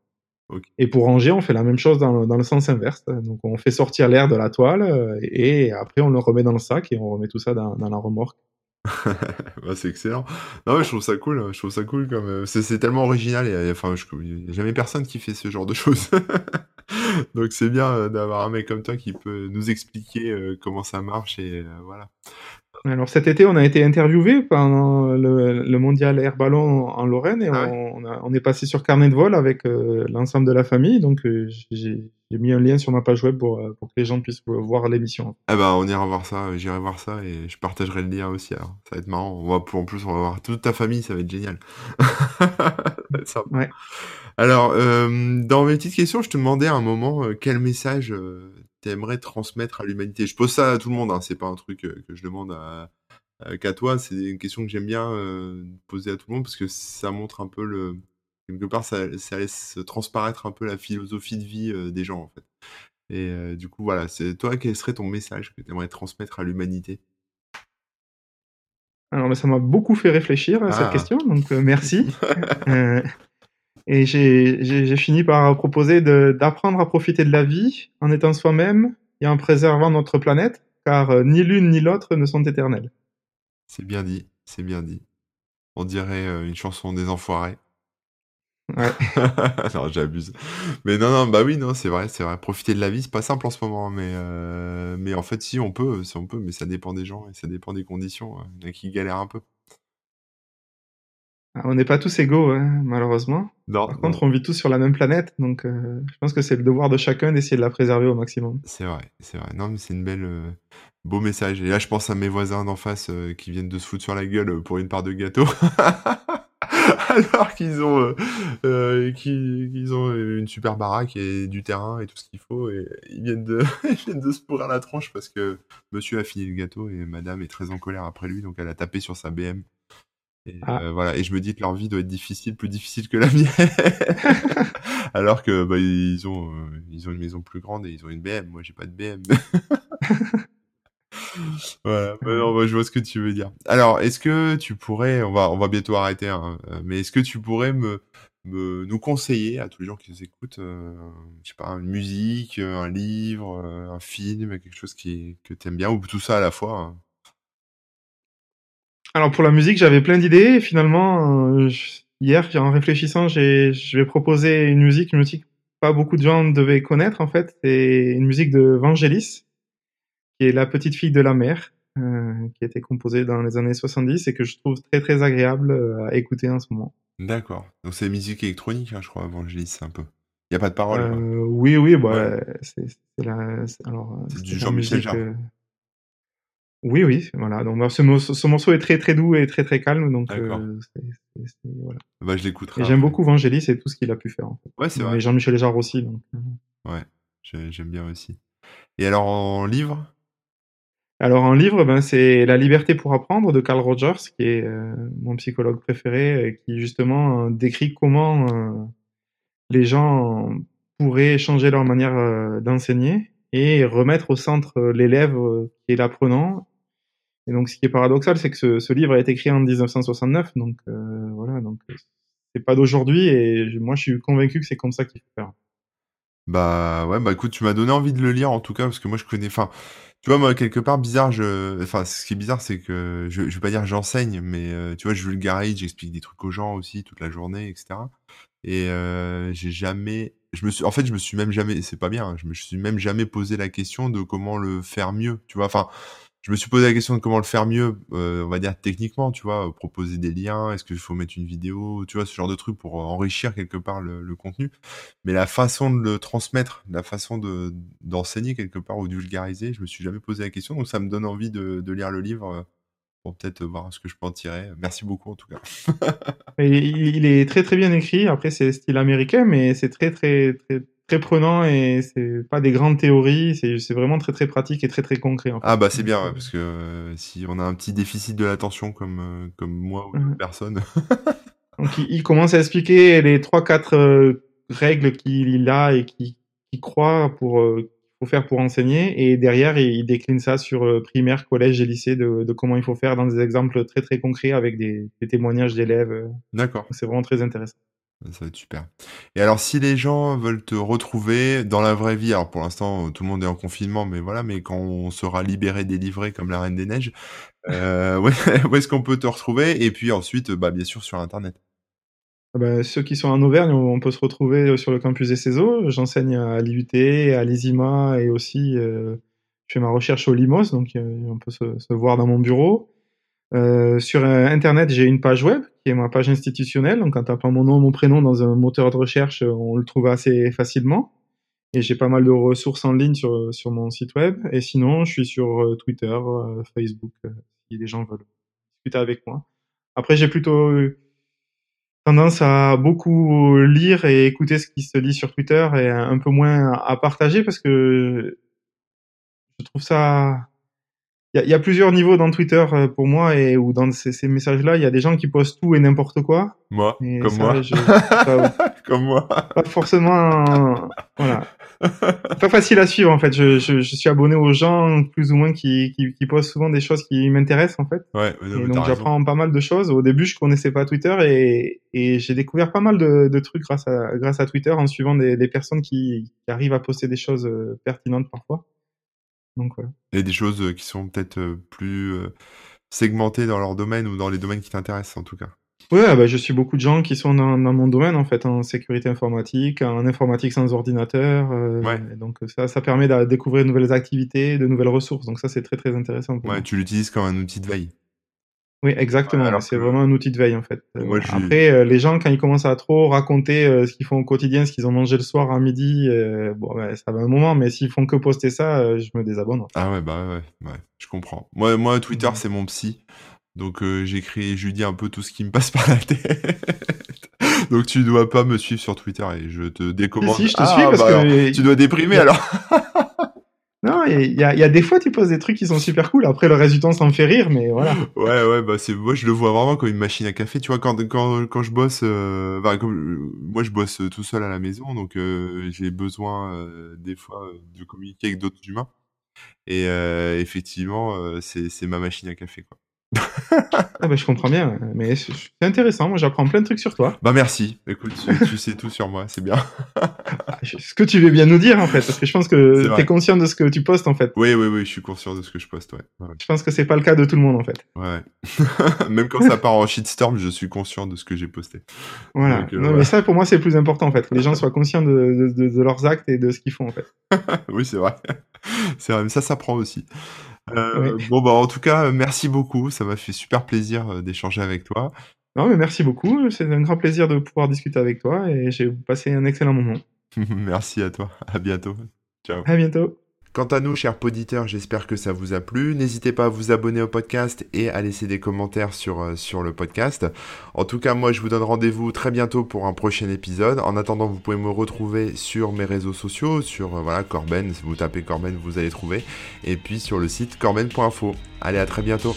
Et pour ranger, on fait la même chose dans le, dans le sens inverse. Donc on fait sortir l'air de la toile euh, et après on le remet dans le sac et on remet tout ça dans, dans la remorque. Bah, c'est excellent. Non, mais je trouve ça cool. Je trouve ça cool comme euh, c'est tellement original et enfin, je il y a jamais personne qui fait ce genre de choses. Donc c'est bien euh, d'avoir un mec comme toi qui peut nous expliquer comment ça marche et voilà. Alors cet été, on a été interviewé pendant le, le mondial air ballon en Lorraine et Ah ouais on, a- on est passé sur carnet de vol avec euh, l'ensemble de la famille. Donc euh, j'ai mis un lien sur ma page web pour, euh, pour que les gens puissent voir l'émission. Ah bah on ira voir ça, j'irai voir ça et je partagerai le lien aussi. Alors. Ça va être marrant. On va en plus on va voir toute ta famille, ça va être génial. ça va être. Ouais. Alors euh, dans mes petites questions, je te demandais à un moment quel message t'aimerais transmettre à l'humanité. Je pose ça à tout le monde, hein, c'est pas un truc euh, que je demande à, qu'à toi. C'est une question que j'aime bien euh, poser à tout le monde parce que ça montre un peu le quelque part ça, ça laisse transparaître un peu la philosophie de vie euh, des gens en fait. Et euh, du coup, voilà, c'est toi, quel serait ton message que tu aimerais transmettre à l'humanité? Alors mais ça m'a beaucoup fait réfléchir à cette Ah. question, donc merci. Et j'ai fini par proposer d'apprendre à profiter de la vie en étant soi-même et en préservant notre planète, car euh, ni l'une ni l'autre ne sont éternelles. C'est bien dit, c'est bien dit. On dirait euh, une chanson des enfoirés. Ouais. non, j'abuse. Mais non, non, bah oui, non, c'est vrai, c'est vrai. Profiter de la vie, c'est pas simple en ce moment, mais euh, mais en fait, si on peut, si on peut, mais ça dépend des gens et ça dépend des conditions. Il y en a qui galèrent un peu. Ah, On n'est pas tous égaux, hein, malheureusement. Non, Par non, contre, on vit tous sur la même planète, donc euh, je pense que c'est le devoir de chacun d'essayer de la préserver au maximum. c'est vrai, c'est vrai. Non, mais c'est une belle, euh, beau message. Et là, je pense à mes voisins d'en face euh, qui viennent de se foutre sur la gueule pour une part de gâteau. Alors qu'ils ont, qu'ils ont une super baraque et du terrain et tout ce qu'il faut. Et ils viennent de, ils viennent de se pourrir la tronche parce que monsieur a fini le gâteau et madame est très en colère après lui. Donc elle a tapé sur sa BM. Et, Ah. euh, voilà. Et je me dis que leur vie doit être difficile, plus difficile que la mienne. Alors que bah, ils ont, euh, ils ont une maison plus grande et ils ont une BM. Moi, j'ai pas de BM. Voilà, bah non, bah, je vois ce que tu veux dire. Alors, est-ce que tu pourrais, on va, on va bientôt arrêter, hein, euh, mais est-ce que tu pourrais me, me, nous conseiller à tous les gens qui nous écoutent, euh, je sais pas, une musique, un livre, un film, quelque chose qui, que t'aimes bien, ou tout ça à la fois hein? Alors pour la musique, j'avais plein d'idées finalement, euh, je- hier, en réfléchissant, j'ai je vais proposer une musique, une musique pas beaucoup de gens devaient connaître en fait. C'est une musique de Vangelis, qui est la petite fille de la mer, euh, qui a été composée dans les années 70 et que je trouve très très agréable euh, à écouter en ce moment. D'accord. Donc c'est musique électronique, hein, je crois, Vangelis, un peu. Il n'y a pas de parole. Euh, oui, oui, bah, c'est la... alors. C'est du Jean-Michel Jarre. Oui, oui, voilà. Donc bah, ce, ce, morceau est très très doux et très très calme, donc euh, voilà. Bah, je l'écouterai. J'aime beaucoup Vangelis et tout ce qu'il a pu faire. En fait. Ouais, c'est vrai. Et Jean-Michel Jarre aussi. Donc... Euh. Ouais, j'aime bien aussi. Et alors en livre? Alors en livre, ben, c'est La liberté pour apprendre de Carl Rogers, qui est euh, mon psychologue préféré, et qui justement décrit comment les gens pourraient changer leur manière d'enseigner et remettre au centre l'élève qui est l'apprenant et donc, ce qui est paradoxal, c'est que ce, livre a été écrit en 1969, donc euh, voilà, donc c'est pas d'aujourd'hui, et moi, je suis convaincu que c'est comme ça qu'il faut faire. Bah ouais, bah écoute, tu m'as donné envie de le lire en tout cas, parce que moi, je connais. Enfin, tu vois, moi, quelque part, bizarre, je. Enfin, ce qui est bizarre, c'est que je, je vais pas dire j'enseigne, mais euh, tu vois, je vulgarise, j'explique des trucs aux gens aussi toute la journée, etc. Et euh, j'ai jamais. Je me suis, en fait, je me suis même jamais, c'est pas bien, hein, je me suis même jamais posé la question de comment le faire mieux, tu vois. Enfin, je me suis posé la question de comment le faire mieux, euh, on va dire techniquement, tu vois, proposer des liens, est-ce qu'il faut mettre une vidéo, tu vois, ce genre de truc pour enrichir quelque part le, contenu. Mais la façon de le transmettre, la façon de d'enseigner quelque part ou de vulgariser, je me suis jamais posé la question, donc ça me donne envie de, lire le livre euh, pour peut-être voir ce que je peux en tirer. Merci beaucoup en tout cas. il est très très bien écrit. Après c'est style américain, mais c'est très très très très prenant et c'est pas des grandes théories, c'est vraiment très très pratique et très très concret. En fait. Ah bah c'est bien, parce que euh, si on a un petit déficit de l'attention comme, euh, comme moi ou d'autres personnes. Donc il, commence à expliquer les 3-4 euh, règles qu'il a et qu'il croit pour faut faire pour enseigner et derrière il, décline ça sur primaire, collège et lycée de, de, comment il faut faire dans des exemples très très concrets avec des, des témoignages d'élèves. D'accord. C'est vraiment très intéressant. Ça va être super. Et alors, si les gens veulent te retrouver dans la vraie vie, alors pour l'instant, tout le monde est en confinement, mais voilà, mais quand on sera libéré, délivré comme la Reine des Neiges, euh, où est-ce qu'on peut te retrouver? Et puis ensuite, bah, bien sûr, sur Internet. Ah bah, ceux qui sont en Auvergne, on peut se retrouver sur le campus des CESO. J'enseigne à l'IUT, à l'ISIMA et aussi, euh, je fais ma recherche au Limos, donc euh, on peut se voir dans mon bureau. Euh, sur Internet, j'ai une page web qui est ma page institutionnelle. Donc, en tapant mon nom, mon prénom dans un moteur de recherche, on le trouve assez facilement. Et j'ai pas mal de ressources en ligne sur, sur mon site web. Et sinon, je suis sur euh, Twitter, euh, Facebook, si les gens veulent discuter avec moi. Après, j'ai plutôt tendance à beaucoup lire et écouter ce qui se dit sur Twitter et un peu moins à partager parce que je trouve ça il y, a plusieurs niveaux dans Twitter euh, pour moi et ou dans ces, messages-là, il y a des gens qui postent tout et n'importe quoi. Moi, comme moi. comme moi. Pas forcément, voilà. Pas facile à suivre en fait. Je, je, je, suis abonné aux gens plus ou moins qui, qui, qui postent souvent des choses qui m'intéressent en fait. Ouais. Et donc j'apprends pas mal de choses. Au début, je connaissais pas Twitter et, et j'ai découvert pas mal de, de, trucs grâce à grâce à Twitter en suivant des, des personnes qui, qui arrivent à poster des choses euh, pertinentes parfois. Et des choses euh, qui sont peut-être euh, plus euh, segmentées dans leur domaine ou dans les domaines qui t'intéressent en tout cas. Oui, bah, je suis beaucoup de gens qui sont dans, mon domaine en fait, en sécurité informatique, en informatique sans ordinateur. donc ça, ça permet de découvrir de nouvelles activités, de nouvelles ressources. Donc ça, c'est très très intéressant. ouais, tu l'utilises comme un outil de veille. Oui, exactement. c'est vraiment un outil de veille en fait. Euh, après, euh, les gens quand ils commencent à trop raconter euh, ce qu'ils font au quotidien, ce qu'ils ont mangé le soir à midi, bon, ça va un moment. Mais s'ils font que poster ça, je me désabonne. Ah ouais, bah ouais, ouais, je comprends. Moi, moi, Twitter, c'est mon psy. Donc j'écris, je lui dis un peu tout ce qui me passe par la tête. Donc tu dois pas me suivre sur Twitter et je te décommande. Si, je te suis parce bah que tu dois déprimer alors. Non, il y a, des fois, tu poses des trucs qui sont super cool. Après, le temps, ça me fait rire, mais voilà. Ouais, ouais, bah c'est moi, je le vois vraiment comme une machine à café. Tu vois, quand quand quand je bosse, euh, comme, moi, je bosse tout seul à la maison, donc euh, j'ai besoin euh, des fois de communiquer avec d'autres humains. Et effectivement, c'est c'est ma machine à café, quoi. Ah bah, je comprends bien, mais c'est intéressant. Moi, j'apprends plein de trucs sur toi. Bah merci. Écoute, tu, sais tout sur moi, c'est bien. Ah, ce que tu veux bien nous dire en fait, parce que je pense que tu es conscient de ce que tu postes en fait. Oui, oui, oui, je suis conscient de ce que je poste, ouais. Je pense que c'est pas le cas de tout le monde en fait. Ouais. Même quand ça part en shitstorm, je suis conscient de ce que j'ai posté. Voilà. Euh, non, mais ça pour moi c'est le plus important en fait, que les gens soient conscients de, de leurs actes et de ce qu'ils font en fait. oui, c'est vrai. C'est vrai, mais ça s'apprend aussi. Euh, bon, bah, en tout cas, merci beaucoup. Ça m'a fait super plaisir euh, d'échanger avec toi. Non, mais merci beaucoup. C'est un grand plaisir de pouvoir discuter avec toi et j'ai passé un excellent moment. merci à toi. À bientôt. Ciao. À bientôt. Quant à nous, chers auditeurs, j'espère que ça vous a plu. N'hésitez pas à vous abonner au podcast et à laisser des commentaires sur, euh, sur le podcast. En tout cas, moi, je vous donne rendez-vous très bientôt pour un prochain épisode. En attendant, vous pouvez me retrouver sur mes réseaux sociaux, sur euh, voilà Corben. Si vous tapez Corben, vous allez trouver. Et puis sur le site corben.info. Allez, à très bientôt.